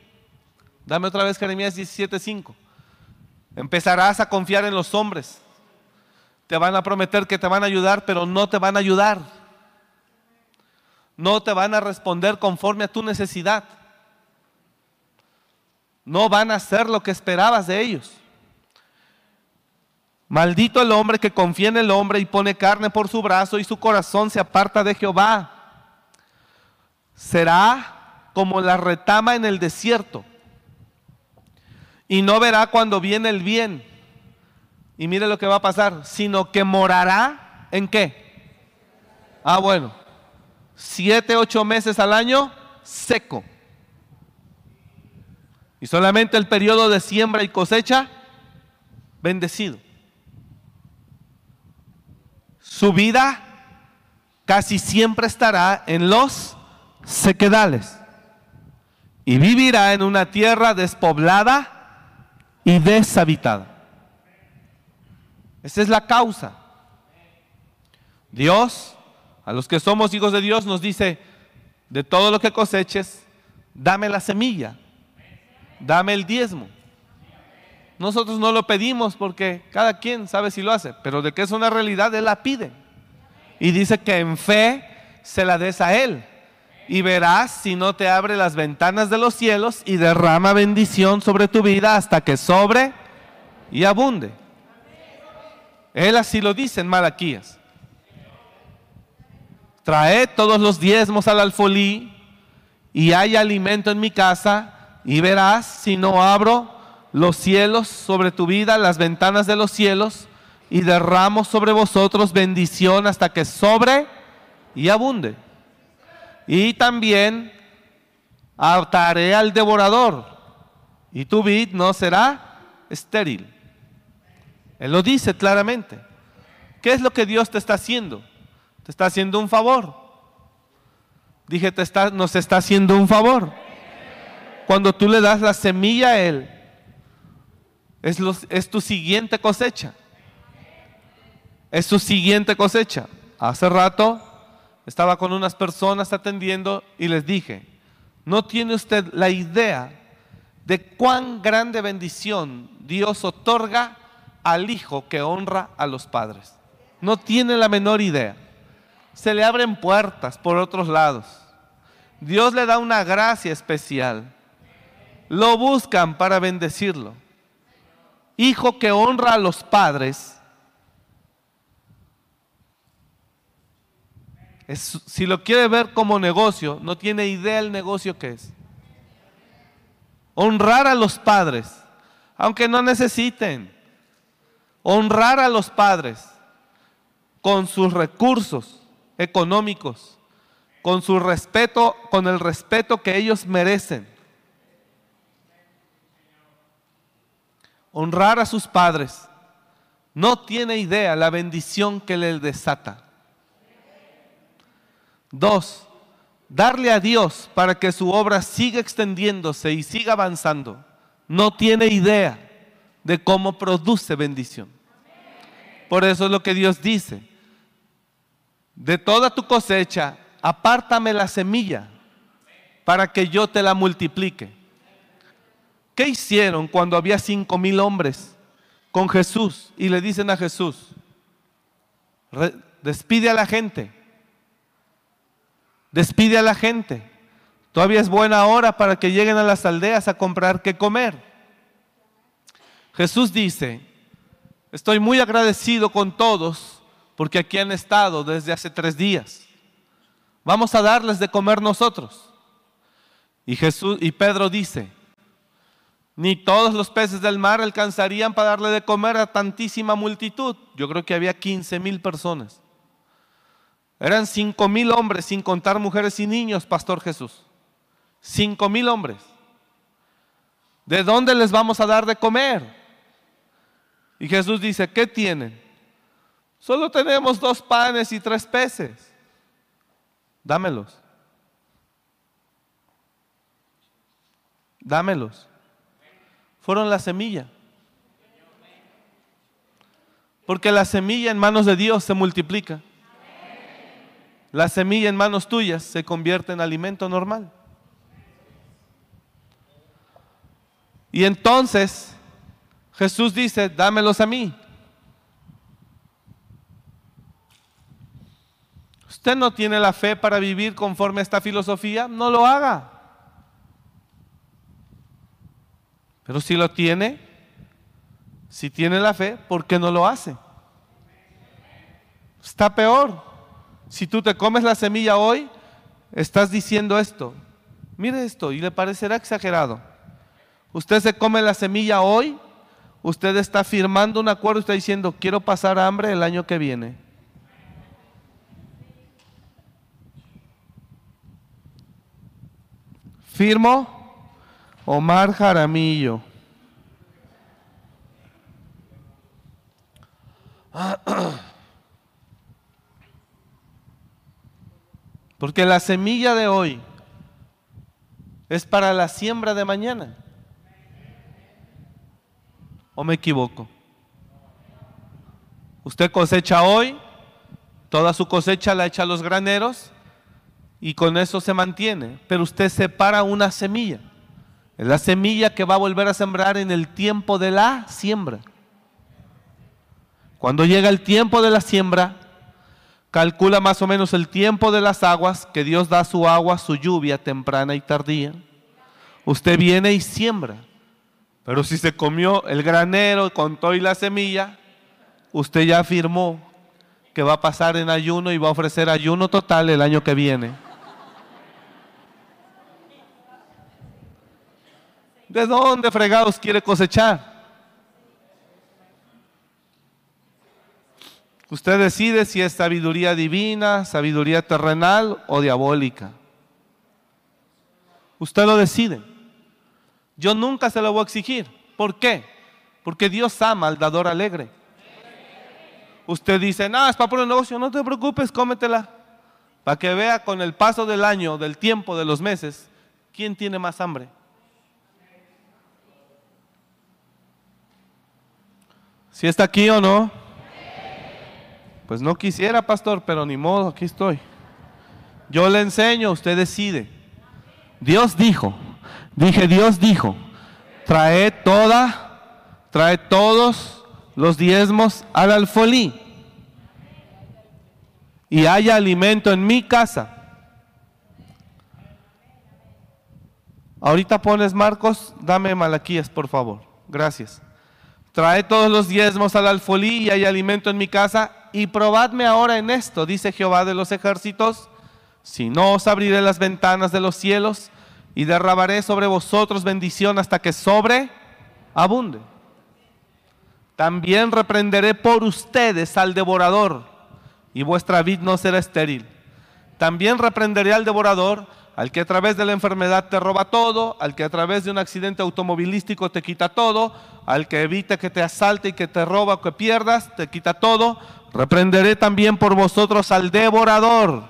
Dame otra vez Jeremías 17:5. Empezarás a confiar en los hombres te van a prometer que te van a ayudar, pero no te van a ayudar. No te van a responder conforme a tu necesidad. No van a hacer lo que esperabas de ellos. Maldito el hombre que confía en el hombre y pone carne por su brazo y su corazón se aparta de Jehová. Será como la retama en el desierto y no verá cuando viene el bien y mire lo que va a pasar, sino que morará en qué? Ah, bueno, siete, ocho meses al año seco. Y solamente el periodo de siembra y cosecha bendecido. Su vida casi siempre estará en los sequedales y vivirá en una tierra despoblada y deshabitada. Esa es la causa. Dios, a los que somos hijos de Dios, nos dice, de todo lo que coseches, dame la semilla, dame el diezmo. Nosotros no lo pedimos porque cada quien sabe si lo hace, pero de que es una realidad, Él la pide. Y dice que en fe se la des a Él. Y verás si no te abre las ventanas de los cielos y derrama bendición sobre tu vida hasta que sobre y abunde. Él así lo dice en Malaquías. Traed todos los diezmos al alfolí y hay alimento en mi casa y verás si no abro los cielos sobre tu vida, las ventanas de los cielos y derramo sobre vosotros bendición hasta que sobre y abunde. Y también ataré al devorador y tu vid no será estéril. Él lo dice claramente. ¿Qué es lo que Dios te está haciendo? Te está haciendo un favor. Dije, te está, nos está haciendo un favor. Cuando tú le das la semilla a Él, es, tu siguiente cosecha. Es tu siguiente cosecha. Hace rato estaba con unas personas atendiendo y les dije, no tiene usted la idea de cuán grande bendición Dios otorga al hijo que honra a los padres. No tiene la menor idea. Se le abren puertas por otros lados. Dios le da una gracia especial. Lo buscan para bendecirlo. Hijo que honra a los padres. si lo quiere ver como negocio, no tiene idea el negocio que es. Honrar a los padres, aunque no necesiten honrar a los padres con sus recursos económicos, con su respeto, con el respeto que ellos merecen. Honrar a sus padres no tiene idea la bendición que le desata. Dos, darle a Dios para que su obra siga extendiéndose y siga avanzando. No tiene idea de cómo produce bendición. Por eso es lo que Dios dice. De toda tu cosecha, apártame la semilla para que yo te la multiplique. ¿Qué hicieron cuando había cinco mil hombres con Jesús y le dicen a Jesús, despide a la gente, despide a la gente, todavía es buena hora para que lleguen a las aldeas a comprar qué comer? Jesús dice, estoy muy agradecido con todos porque aquí han estado desde hace tres días. Vamos a darles de comer nosotros. Y Jesús y Pedro dice, ni todos los peces del mar alcanzarían para darle de comer a tantísima multitud. Yo creo que había 15 mil personas. Eran 5 mil hombres, sin contar mujeres y niños, Pastor Jesús. 5 mil hombres. ¿De dónde les vamos a dar de comer? Y Jesús dice, ¿qué tienen? Solo tenemos dos panes y tres peces. Dámelos. dámelos. Fueron la semilla. Porque la semilla en manos de Dios se multiplica. La semilla en manos tuyas se convierte en alimento normal. Y entonces Jesús dice, dámelos a mí. Usted no tiene la fe para vivir conforme a esta filosofía, no lo haga. Pero si lo tiene, si tiene la fe, ¿por qué no lo hace? Está peor. Si tú te comes la semilla hoy, estás diciendo esto. Mire esto y le parecerá exagerado. Usted se come la semilla hoy, usted está firmando un acuerdo, está diciendo, quiero pasar hambre el año que viene. Firmo Omar Jaramillo. Porque la semilla de hoy es para la siembra de mañana. ¿O me equivoco? Usted cosecha hoy, toda su cosecha la echa a los graneros y con eso se mantiene. Pero usted separa una semilla. Es la semilla que va a volver a sembrar en el tiempo de la siembra. Cuando llega el tiempo de la siembra, calcula más o menos el tiempo de las aguas, que Dios da su agua, su lluvia temprana y tardía. Usted viene y siembra. Pero si se comió el granero, contó y la semilla, usted ya afirmó que va a pasar en ayuno y va a ofrecer ayuno total el año que viene. ¿De dónde fregados quiere cosechar? Usted decide si es sabiduría divina, sabiduría terrenal o diabólica. Usted lo decide. Yo nunca se lo voy a exigir. ¿Por qué? Porque Dios ama al dador alegre. Usted dice, no, es para poner negocio, no te preocupes, cómetela. Para que vea con el paso del año, del tiempo, de los meses, quién tiene más hambre. ¿Si está aquí o no? Pues no quisiera, pastor, pero ni modo, aquí estoy. Yo le enseño, usted decide. Dios dijo, dije, Dios dijo, trae toda, trae todos los diezmos al alfolí y haya alimento en mi casa. Ahorita pones Marcos, dame Malaquías, por favor. Gracias. Trae todos los diezmos al alfolí y hay alimento en mi casa. Y probadme ahora en esto, dice Jehová de los ejércitos, si no os abriré las ventanas de los cielos y derramaré sobre vosotros bendición hasta que sobre abunde. También reprenderé por ustedes al devorador y vuestra vid no será estéril. También reprenderé al devorador al que a través de la enfermedad te roba todo, al que a través de un accidente automovilístico te quita todo, al que evita que te asalte y que te roba o que pierdas, te quita todo. Reprenderé también por vosotros al devorador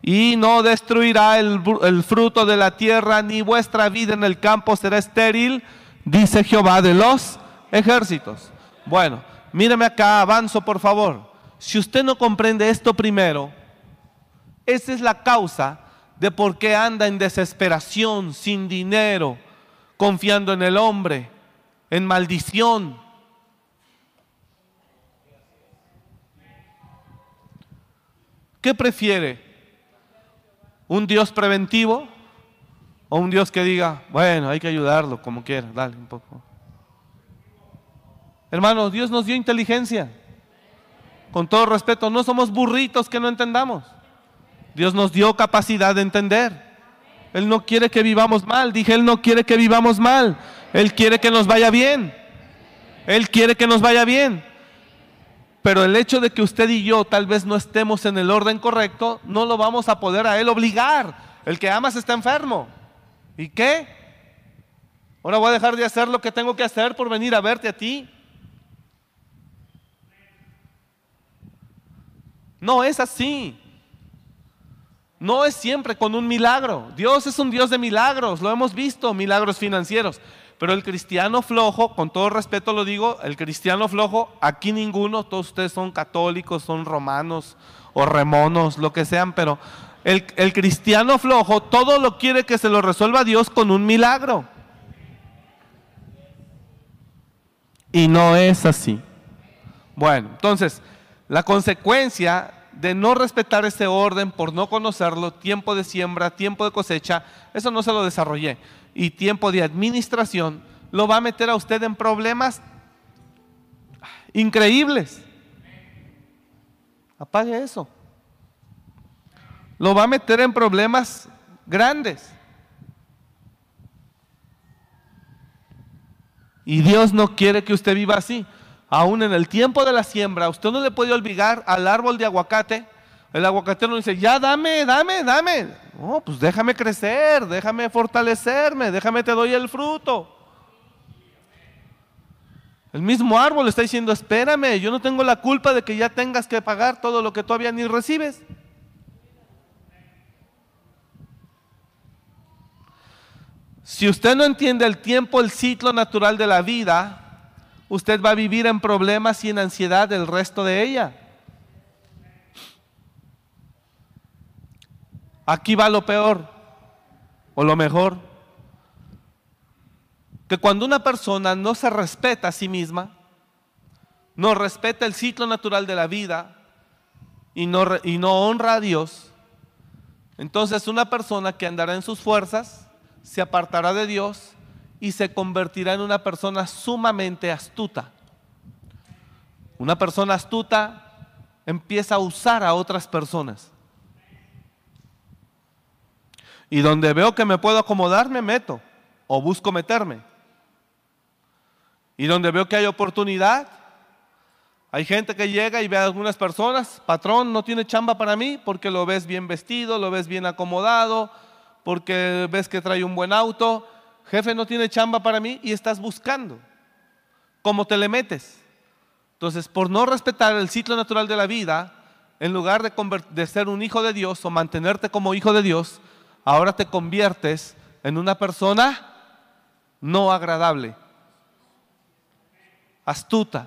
y no destruirá el, fruto de la tierra, ni vuestra vida en el campo será estéril, dice Jehová de los ejércitos. Bueno, míreme acá, avanzo por favor. Si usted no comprende esto primero, esa es la causa de por qué anda en desesperación, sin dinero, confiando en el hombre, en maldición. ¿Qué prefiere? ¿Un Dios preventivo o un Dios que diga, bueno, hay que ayudarlo como quiera, dale un poco? Hermanos, Dios nos dio inteligencia. Con todo respeto, no somos burritos que no entendamos. Dios nos dio capacidad de entender. Él no quiere que vivamos mal. Dije, Él no quiere que vivamos mal. Él quiere que nos vaya bien. Él quiere que nos vaya bien. Pero el hecho de que usted y yo tal vez no estemos en el orden correcto, no lo vamos a poder a Él obligar. El que amas está enfermo. ¿Y qué? Ahora voy a dejar de hacer lo que tengo que hacer por venir a verte a ti. No es así. No es siempre con un milagro. Dios es un Dios de milagros, lo hemos visto, milagros financieros. Pero el cristiano flojo, con todo respeto lo digo, el cristiano flojo, aquí ninguno, todos ustedes son católicos, son romanos o remonos, lo que sean, pero el, cristiano flojo todo lo quiere que se lo resuelva Dios con un milagro. Y no es así. Bueno, entonces, la consecuencia de no respetar ese orden por no conocerlo, tiempo de siembra, tiempo de cosecha, eso no se lo desarrollé, y tiempo de administración, lo va a meter a usted en problemas increíbles. Apague eso. Lo va a meter en problemas grandes. Y Dios no quiere que usted viva así aún en el tiempo de la siembra, usted no le puede olvidar al árbol de aguacate. El aguacatero dice, ya dame, dame, dame. No, pues déjame crecer, déjame fortalecerme, déjame te doy el fruto. El mismo árbol está diciendo, espérame, yo no tengo la culpa de que ya tengas que pagar todo lo que todavía ni recibes. Si usted no entiende el tiempo, el ciclo natural de la vida, usted va a vivir en problemas y en ansiedad el resto de ella. Aquí va lo peor o lo mejor. Que cuando una persona no se respeta a sí misma, no respeta el ciclo natural de la vida y no, y no honra a Dios, entonces una persona que andará en sus fuerzas se apartará de Dios y se convertirá en una persona sumamente astuta. Una persona astuta empieza a usar a otras personas. Y donde veo que me puedo acomodar, me meto o busco meterme. Y donde veo que hay oportunidad, hay gente que llega y ve a algunas personas, patrón, no tiene chamba para mí porque lo ves bien vestido, lo ves bien acomodado, porque ves que trae un buen auto jefe no tiene chamba para mí y estás buscando. ¿Cómo te le metes? Entonces, por no respetar el ciclo natural de la vida, en lugar de, de ser un hijo de Dios o mantenerte como hijo de Dios, ahora te conviertes en una persona no agradable, astuta.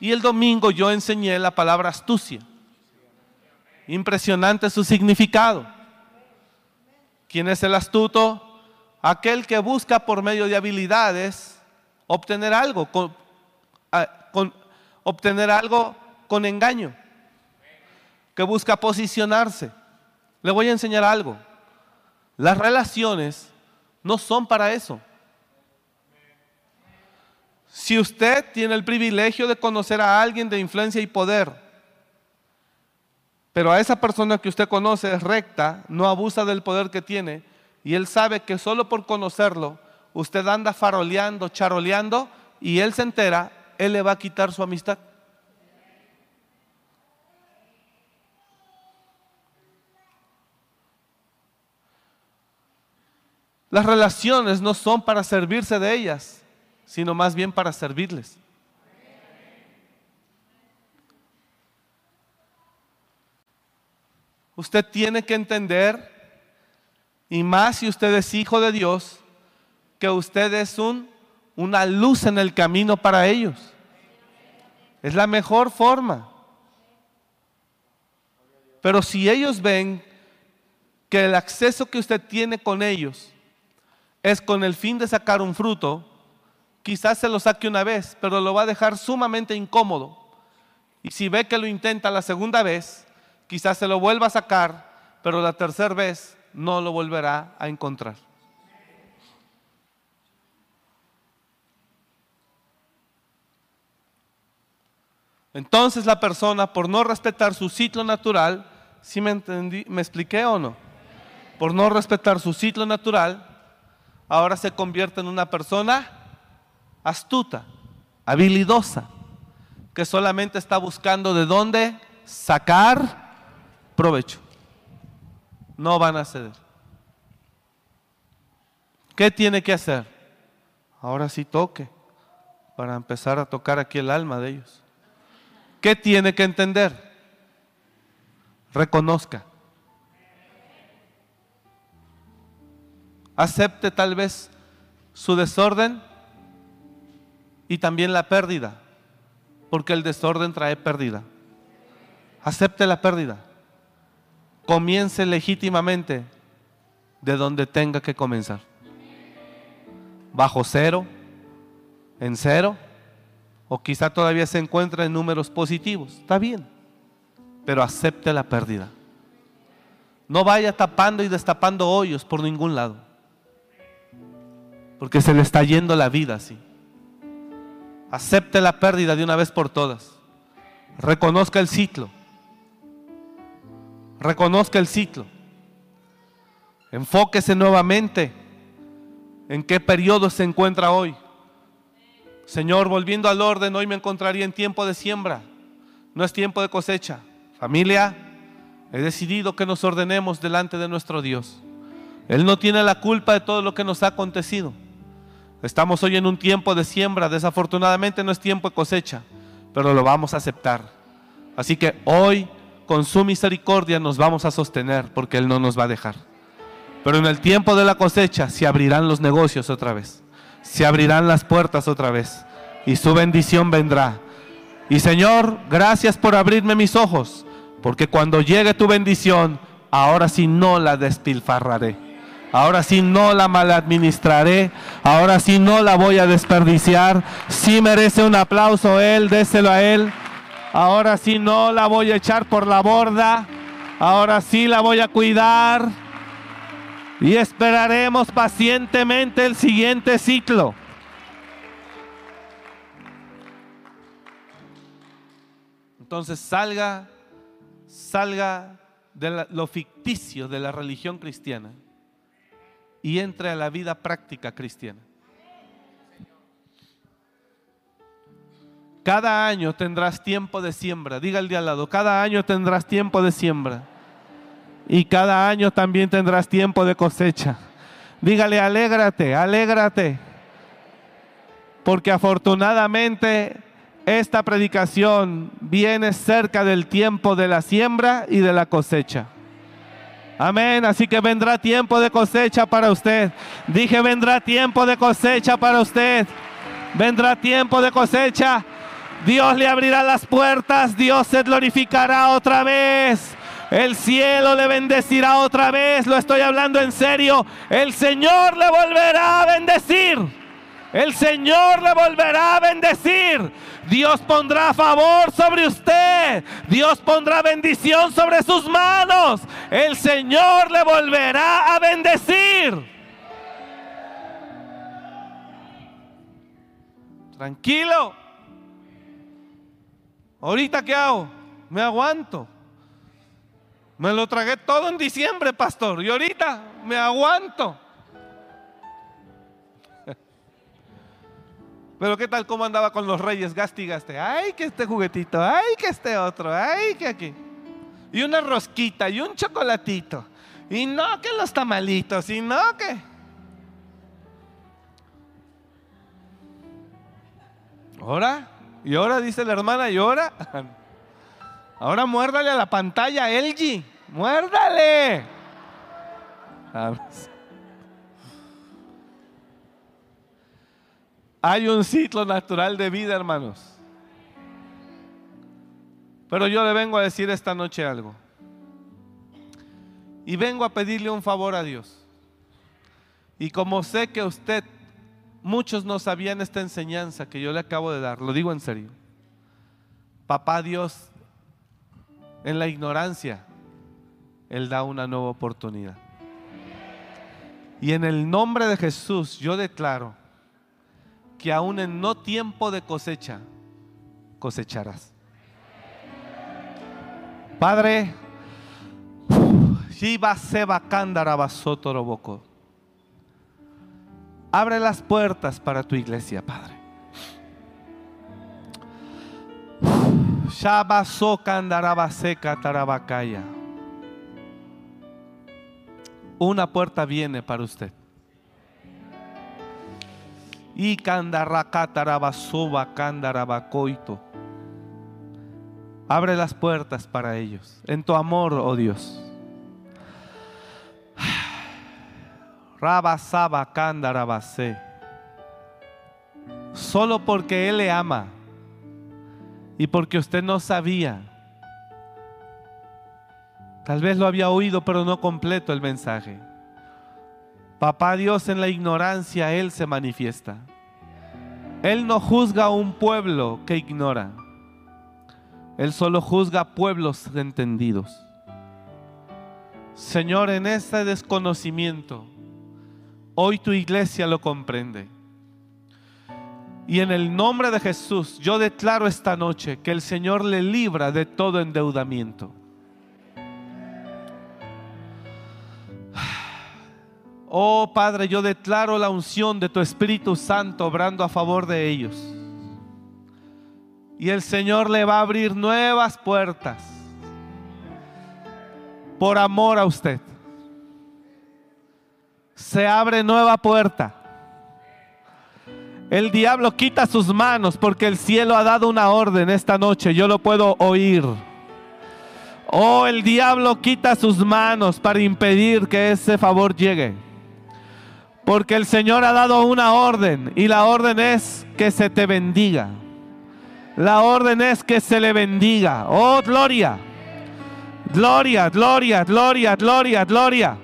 Y el domingo yo enseñé la palabra astucia. Impresionante su significado. ¿Quién es el astuto? Aquel que busca por medio de habilidades obtener algo, con, obtener algo con engaño, que busca posicionarse. Le voy a enseñar algo. Las relaciones no son para eso. Si usted tiene el privilegio de conocer a alguien de influencia y poder, pero a esa persona que usted conoce es recta, no abusa del poder que tiene, y él sabe que solo por conocerlo, usted anda faroleando, charoleando, y él se entera, él le va a quitar su amistad. Las relaciones no son para servirse de ellas, sino más bien para servirles. Usted tiene que entender, y más si usted es hijo de Dios, que usted es un, una luz en el camino para ellos. Es la mejor forma. Pero si ellos ven que el acceso que usted tiene con ellos es con el fin de sacar un fruto, quizás se lo saque una vez, pero lo va a dejar sumamente incómodo. Y si ve que lo intenta la segunda vez, quizás se lo vuelva a sacar, pero la tercera vez no lo volverá a encontrar. Entonces la persona, por no respetar su ciclo natural, ¿sí me, entendí, me expliqué o no? Por no respetar su ciclo natural, ahora se convierte en una persona astuta, habilidosa, que solamente está buscando de dónde sacar provecho. No van a ceder. ¿Qué tiene que hacer? Ahora sí toque para empezar a tocar aquí el alma de ellos. ¿Qué tiene que entender? Reconozca. Acepte tal vez su desorden y también la pérdida, porque el desorden trae pérdida. Acepte la pérdida. Comience legítimamente de donde tenga que comenzar. Bajo cero, en cero, o quizá todavía se encuentra en números positivos. Está bien, pero acepte la pérdida. No vaya tapando y destapando hoyos por ningún lado, porque se le está yendo la vida así. Acepte la pérdida de una vez por todas. Reconozca el ciclo. Reconozca el ciclo. Enfóquese nuevamente en qué periodo se encuentra hoy. Señor, volviendo al orden, hoy me encontraría en tiempo de siembra. No es tiempo de cosecha. Familia, he decidido que nos ordenemos delante de nuestro Dios. Él no tiene la culpa de todo lo que nos ha acontecido. Estamos hoy en un tiempo de siembra. Desafortunadamente no es tiempo de cosecha, pero lo vamos a aceptar. Así que hoy, con su misericordia, nos vamos a sostener porque Él no nos va a dejar. Pero en el tiempo de la cosecha se abrirán los negocios otra vez. Se abrirán las puertas otra vez. Y su bendición vendrá. Y Señor, gracias por abrirme mis ojos. Porque cuando llegue tu bendición, ahora sí no la despilfarraré. Ahora sí no la maladministraré. Ahora sí no la voy a desperdiciar. Si merece un aplauso él, déselo a él. Ahora sí no la voy a echar por la borda. Ahora sí la voy a cuidar. Y esperaremos pacientemente el siguiente ciclo. Entonces salga, salga de lo ficticio de la religión cristiana y entre a la vida práctica cristiana. Cada año tendrás tiempo de siembra. Diga el de al lado, cada año tendrás tiempo de siembra. Y cada año también tendrás tiempo de cosecha. Dígale, alégrate, alégrate. Porque afortunadamente esta predicación viene cerca del tiempo de la siembra y de la cosecha. Amén. Así que vendrá tiempo de cosecha para usted. Dije, vendrá tiempo de cosecha para usted. Vendrá tiempo de cosecha. Dios le abrirá las puertas. Dios se glorificará otra vez. El cielo le bendecirá otra vez. Lo estoy hablando en serio. El Señor le volverá a bendecir. El Señor le volverá a bendecir. Dios pondrá favor sobre usted. Dios pondrá bendición sobre sus manos. El Señor le volverá a bendecir. Tranquilo. ¿Ahorita qué hago? Me aguanto. Me lo tragué todo en diciembre, pastor. Y ahorita me aguanto. Pero qué tal cómo andaba con los reyes, gaste y gaste. Ay, que este juguetito, ay, que este otro, ay, que aquí. Y una rosquita, y un chocolatito. Y no que los tamalitos, y no que... Ahora, ¿Y ahora? Dice la hermana, ¿y ahora? Ahora muérdale a la pantalla, LG. Muérdale. Hay un ciclo natural de vida, hermanos. Pero yo le vengo a decir esta noche algo. Y vengo a pedirle un favor a Dios. Y como sé que usted, muchos no sabían esta enseñanza que yo le acabo de dar, lo digo en serio. Papá Dios, en la ignorancia, Él da una nueva oportunidad. Y en el nombre de Jesús yo declaro que aún en no tiempo de cosecha, cosecharás. Padre, Shiva Seba Abre las puertas para tu iglesia, Padre. Una puerta viene para usted. Y. Abre las puertas para ellos. En tu amor, oh Dios. Rabasaba Kandarabase. Solo porque Él le ama y porque usted no sabía. Tal vez lo había oído, pero no completo el mensaje. Papá Dios en la ignorancia, Él se manifiesta. Él no juzga a un pueblo que ignora. Él solo juzga pueblos entendidos. Señor, en este desconocimiento, hoy tu iglesia lo comprende. Y en el nombre de Jesús, yo declaro esta noche que el Señor le libra de todo endeudamiento. Oh Padre, yo declaro la unción de tu Espíritu Santo obrando a favor de ellos. Y el Señor le va a abrir nuevas puertas por amor a usted. Se abre nueva puerta. El diablo quita sus manos porque el cielo ha dado una orden esta noche. Yo lo puedo oír. Oh, el diablo quita sus manos para impedir que ese favor llegue. Porque el Señor ha dado una orden y la orden es que se te bendiga. La orden es que se le bendiga. Oh, gloria. Gloria, gloria, gloria, gloria, gloria.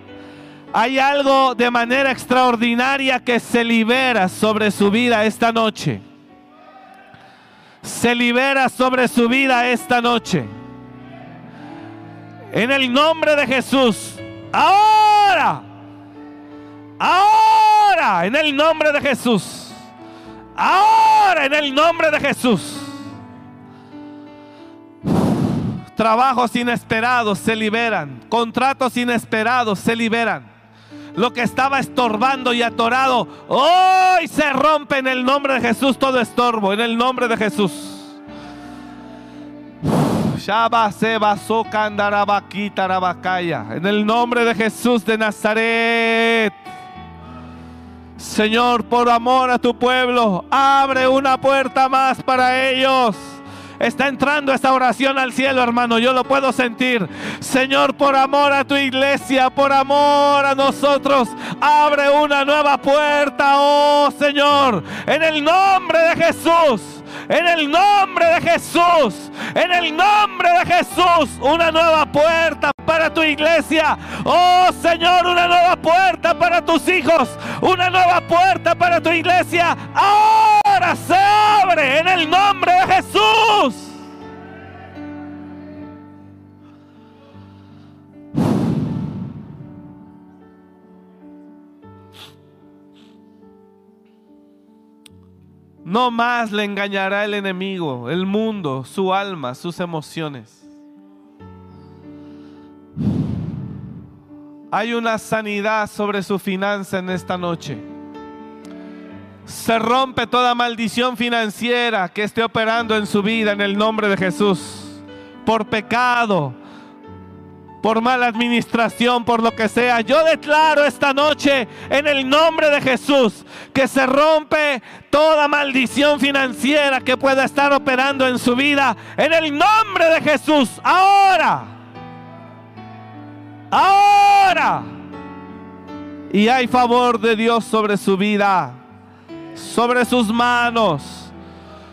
Hay algo de manera extraordinaria que se libera sobre su vida esta noche. Se libera sobre su vida esta noche. En el nombre de Jesús. Ahora. Ahora. En el nombre de Jesús. Ahora. En el nombre de Jesús. Trabajos inesperados se liberan. Contratos inesperados se liberan. Lo que estaba estorbando y atorado, hoy se rompe en el nombre de Jesús todo estorbo, en el nombre de Jesús. En el nombre de Jesús de Nazaret. Señor, por amor a tu pueblo, abre una puerta más para ellos. Está entrando esta oración al cielo, hermano. Yo lo puedo sentir. Señor, por amor a tu iglesia, por amor a nosotros, abre una nueva puerta, oh Señor. En el nombre de Jesús. En el nombre de Jesús. En el nombre de Jesús. Una nueva puerta para tu iglesia. Oh Señor, una nueva puerta para tus hijos. Una nueva puerta para tu iglesia. Ahora se abre en el nombre de Jesús. No más le engañará el enemigo, el mundo, su alma, sus emociones. Hay una sanidad sobre su finanza en esta noche. Se rompe toda maldición financiera que esté operando en su vida en el nombre de Jesús. Por pecado, por mala administración, por lo que sea. Yo declaro esta noche en el nombre de Jesús que se rompe toda maldición financiera que pueda estar operando en su vida. En el nombre de Jesús, ahora. Ahora. Y hay favor de Dios sobre su vida, sobre sus manos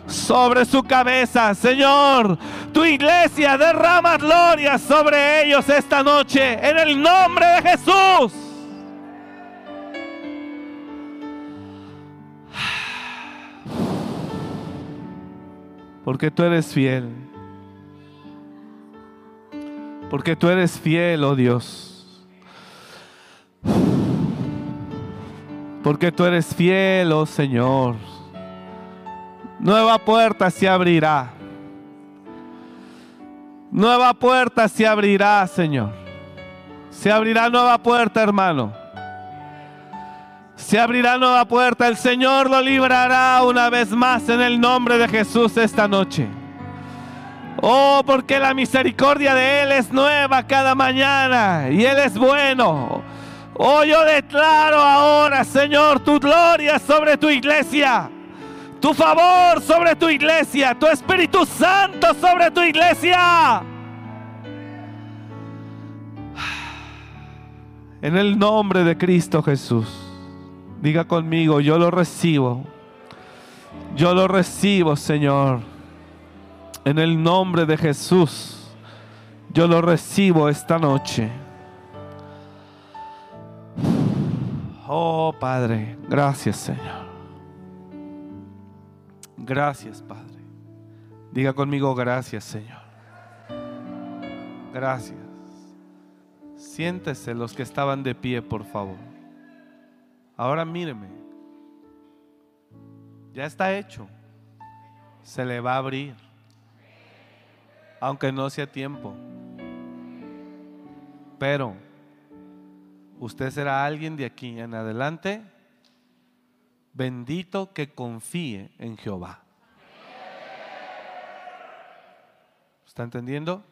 sobre su cabeza. Señor, tu iglesia derrama gloria sobre ellos esta noche en el nombre de Jesús. Porque tú eres fiel. Porque tú eres fiel, oh Dios. Porque tú eres fiel, oh Señor. Nueva puerta se abrirá. Nueva puerta se abrirá, Señor. Se abrirá nueva puerta, hermano. Se abrirá nueva puerta. El Señor lo librará una vez más en el nombre de Jesús esta noche. Oh, porque la misericordia de Él es nueva cada mañana y Él es bueno. Oh, yo declaro ahora, Señor, tu gloria sobre tu iglesia tu favor sobre tu iglesia, tu Espíritu Santo sobre tu iglesia. En el nombre de Cristo Jesús, diga conmigo, yo lo recibo. Yo lo recibo, Señor. En el nombre de Jesús, yo lo recibo esta noche. Oh Padre, gracias Señor. Gracias, Padre. Diga conmigo, gracias, Señor. Gracias. Siéntese los que estaban de pie, por favor. Ahora míreme. Ya está hecho. Se le va a abrir. Aunque no sea tiempo. Pero usted será alguien de aquí en adelante Bendito que confíe en Jehová. ¿Está entendiendo?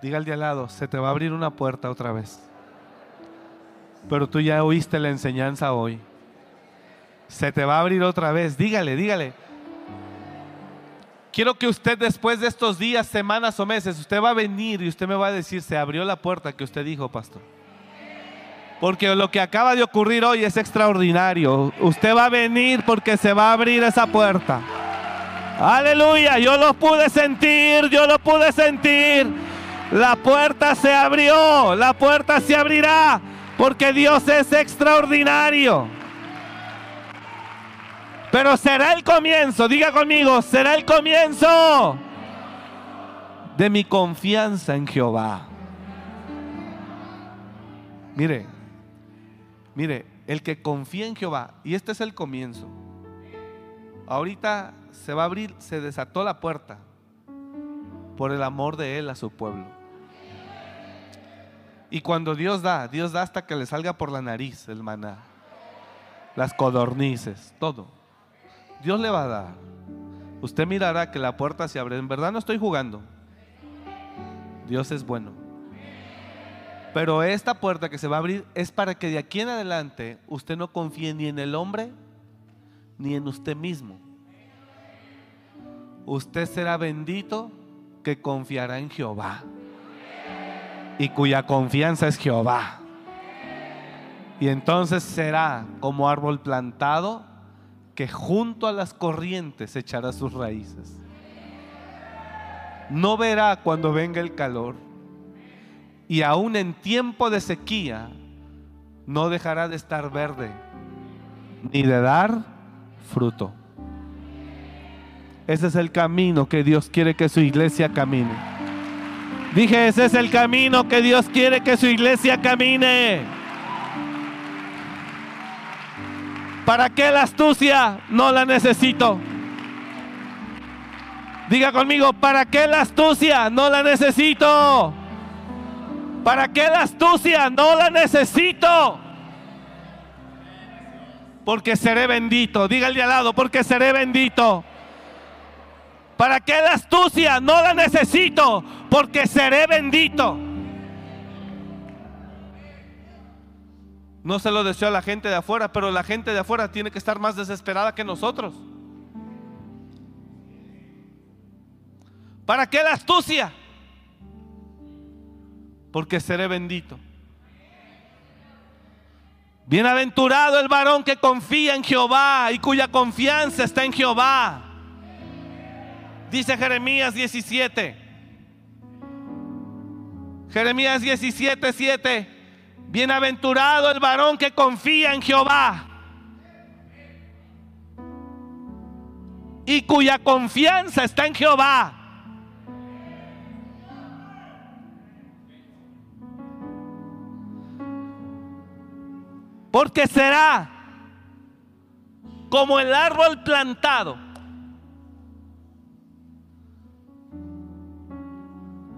Diga al de al lado, se te va a abrir una puerta otra vez. Pero tú ya oíste la enseñanza hoy. Se te va a abrir otra vez. Dígale, dígale. Quiero que usted después de estos días, semanas o meses, usted va a venir y usted me va a decir, se abrió la puerta que usted dijo, pastor. Porque lo que acaba de ocurrir hoy es extraordinario. Usted va a venir porque se va a abrir esa puerta. Aleluya, yo lo pude sentir, yo lo pude sentir. La puerta se abrió, la puerta se abrirá porque Dios es extraordinario. Pero será el comienzo, diga conmigo, será el comienzo de mi confianza en Jehová. Mire, Mire, el que confía en Jehová, y este es el comienzo. Ahorita se va a abrir, se desató la puerta por el amor de Él a su pueblo. Y cuando Dios da, Dios da hasta que le salga por la nariz el maná, las codornices, todo. Dios le va a dar. Usted mirará que la puerta se abre. En verdad no estoy jugando. Dios es bueno. Pero esta puerta que se va a abrir es para que de aquí en adelante usted no confíe ni en el hombre ni en usted mismo. Usted será bendito que confiará en Jehová y cuya confianza es Jehová. Y entonces será como árbol plantado que junto a las corrientes echará sus raíces. No verá cuando venga el calor y aún en tiempo de sequía no dejará de estar verde ni de dar fruto. Ese es el camino que Dios quiere que su iglesia camine. Dije, ese es el camino que Dios quiere que su iglesia camine. ¿Para qué la astucia? No la necesito. Diga conmigo, ¿para qué la astucia? No la necesito. ¿Para qué la astucia? No la necesito. Porque seré bendito. Dígale al lado, porque seré bendito. ¿Para qué la astucia? No la necesito. Porque seré bendito. No se lo deseo a la gente de afuera, pero la gente de afuera tiene que estar más desesperada que nosotros. ¿Para qué la astucia? Porque seré bendito. Bienaventurado el varón que confía en Jehová y cuya confianza está en Jehová. Dice Jeremías 17. Jeremías 17, 7. Bienaventurado el varón que confía en Jehová y cuya confianza está en Jehová. Porque será como el árbol plantado.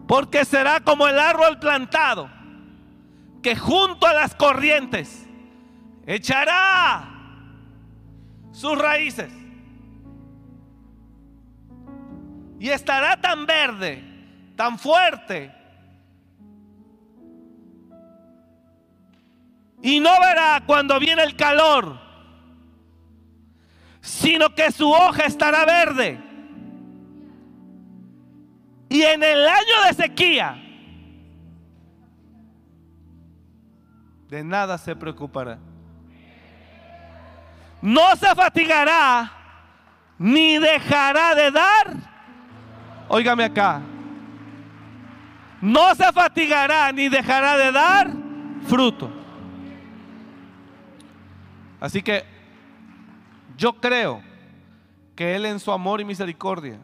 Porque será como el árbol plantado que junto a las corrientes echará sus raíces. Y estará tan verde, tan fuerte, y no verá cuando viene el calor, sino que su hoja estará verde. Y en el año de sequía, de nada se preocupará. No se fatigará ni dejará de dar. Óigame acá. No se fatigará ni dejará de dar fruto. Así que yo creo que Él en su amor y misericordia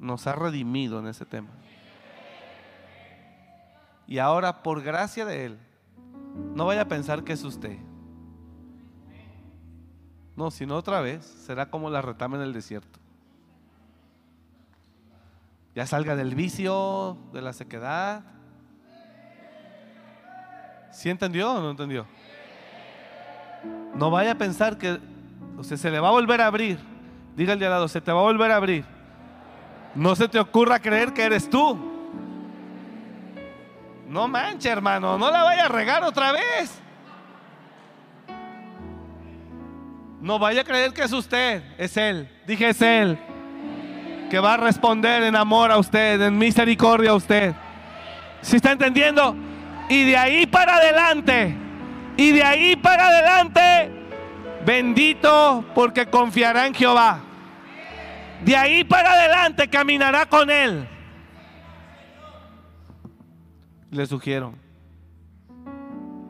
nos ha redimido en ese tema. Y ahora, por gracia de Él, no vaya a pensar que es usted. No, sino otra vez será como la retama en el desierto. Ya salga del vicio, de la sequedad. ¿Sí entendió o no entendió? No vaya a pensar que usted se le va a volver a abrir. Dígale al lado, se te va a volver a abrir. No se te ocurra creer que eres tú. No manche, hermano, no la vaya a regar otra vez. No vaya a creer que es usted, es Él. Dije, es Él. Que va a responder en amor a usted, en misericordia a usted. ¿Si está entendiendo? Y de ahí para adelante y de ahí para adelante, bendito porque confiará en Jehová. De ahí para adelante caminará con Él. Le sugiero,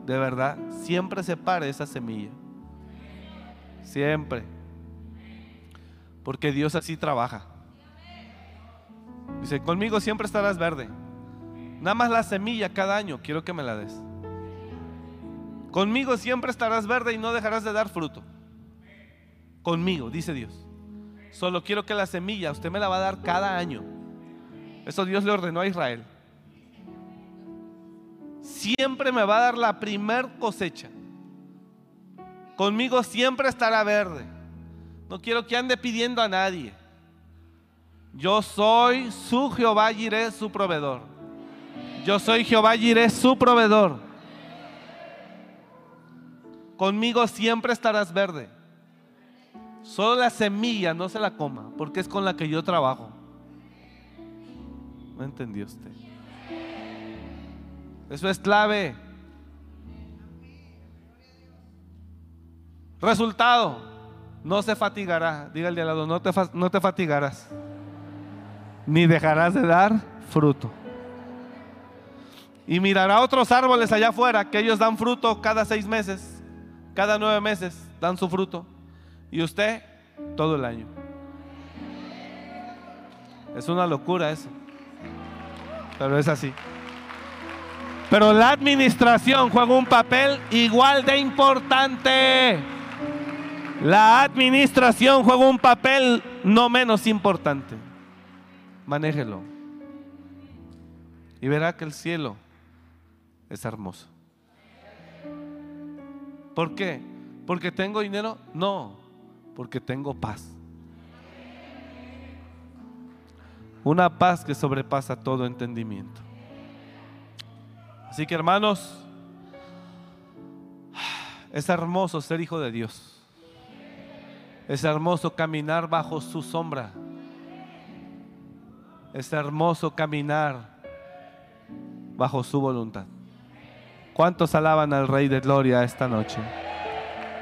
de verdad, siempre separe esa semilla. Siempre. Porque Dios así trabaja. Dice, conmigo siempre estarás verde. Nada más la semilla cada año, quiero que me la des. Conmigo siempre estarás verde y no dejarás de dar fruto. Conmigo, dice Dios. Solo quiero que la semilla usted me la va a dar cada año. Eso Dios le ordenó a Israel. Siempre me va a dar la primer cosecha. Conmigo siempre estará verde. No quiero que ande pidiendo a nadie. Yo soy su Jehová Jireh, su proveedor. Yo soy Jehová Jireh, su proveedor. Conmigo siempre estarás verde. Solo la semilla no se la coma, porque es con la que yo trabajo. ¿No entendió usted? Eso es clave. Resultado, no se fatigará. Dígale al lado, no te, no te fatigarás. Ni dejarás de dar fruto. Y mirará otros árboles allá afuera que ellos dan fruto cada seis meses cada nueve meses dan su fruto. Y usted todo el año. Es una locura eso. Pero es así. Pero la administración juega un papel igual de importante. La administración juega un papel no menos importante. Manéjelo. Y verá que el cielo es hermoso. ¿Por qué? ¿Porque tengo dinero? No, porque tengo paz. Una paz que sobrepasa todo entendimiento. Así que hermanos, Es hermoso ser hijo de Dios. Es hermoso caminar bajo su sombra. Es hermoso caminar bajo su voluntad. ¿Cuántos alaban al Rey de Gloria esta noche?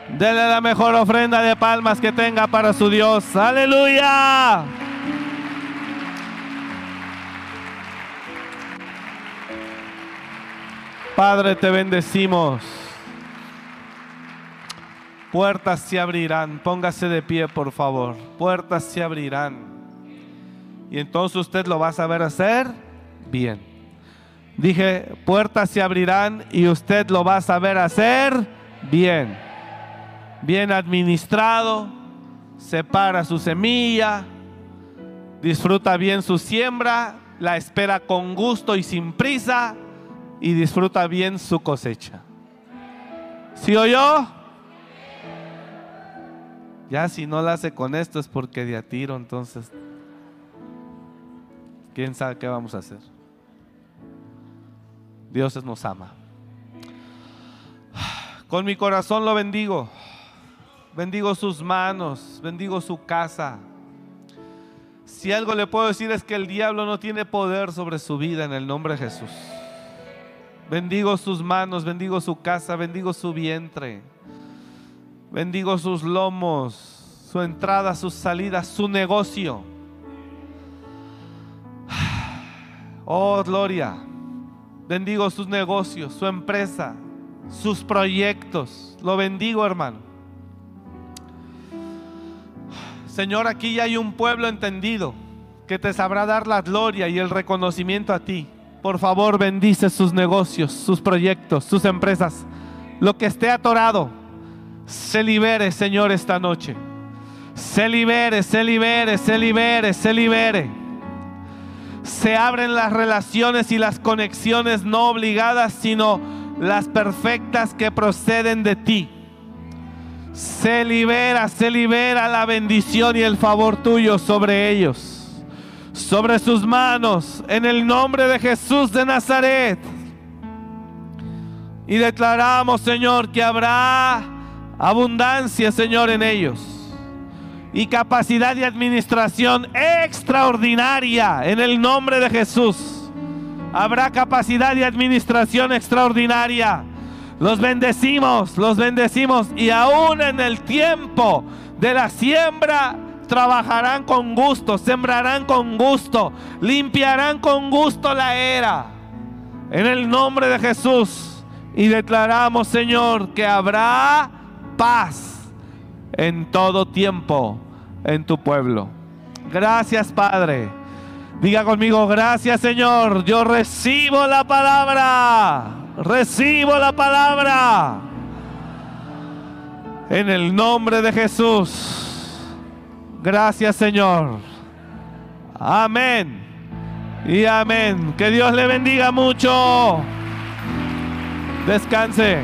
Dele la mejor ofrenda de palmas que tenga para su Dios. Aleluya. Padre, te bendecimos. Puertas se abrirán. Póngase de pie, por favor. Puertas se abrirán. Y entonces usted lo va a saber hacer bien. Dije, puertas se abrirán y usted lo va a saber hacer bien. Bien administrado, separa su semilla, disfruta bien su siembra, la espera con gusto y sin prisa y disfruta bien su cosecha. ¿Sí o yo? Ya si no la hace con esto es porque de a tiro, entonces, ¿quién sabe qué vamos a hacer? Dios nos ama. Con mi corazón lo bendigo. Bendigo sus manos, bendigo su casa. Si algo le puedo decir es que el diablo no tiene poder sobre su vida en el nombre de Jesús. Bendigo sus manos, bendigo su casa, bendigo su vientre. Bendigo sus lomos, su entrada, sus salidas, su negocio. Oh, gloria. Bendigo sus negocios, su empresa, sus proyectos. Lo bendigo, hermano. Señor, aquí ya hay un pueblo entendido que te sabrá dar la gloria y el reconocimiento a ti. Por favor, bendice sus negocios, sus proyectos, sus empresas. Lo que esté atorado, se libere, Señor, esta noche. Se libere, se libere, se libere, se libere. Se abren las relaciones y las conexiones no obligadas, sino las perfectas que proceden de ti. Se libera, se libera la bendición y el favor tuyo sobre ellos, sobre sus manos, en el nombre de Jesús de Nazaret. Y declaramos, Señor, que habrá abundancia, Señor, en ellos. Y capacidad de administración extraordinaria en el nombre de Jesús. Habrá capacidad de administración extraordinaria los bendecimos, los bendecimos y aún en el tiempo de la siembra trabajarán con gusto, sembrarán con gusto, limpiarán con gusto la era. En el nombre de Jesús y declaramos, Señor, que habrá paz en todo tiempo en tu pueblo. Gracias, Padre. Diga conmigo, gracias, Señor. Yo recibo la palabra. Recibo la palabra. En el nombre de Jesús. Gracias Señor. Amén. Y amén. Que Dios le bendiga mucho. Descanse.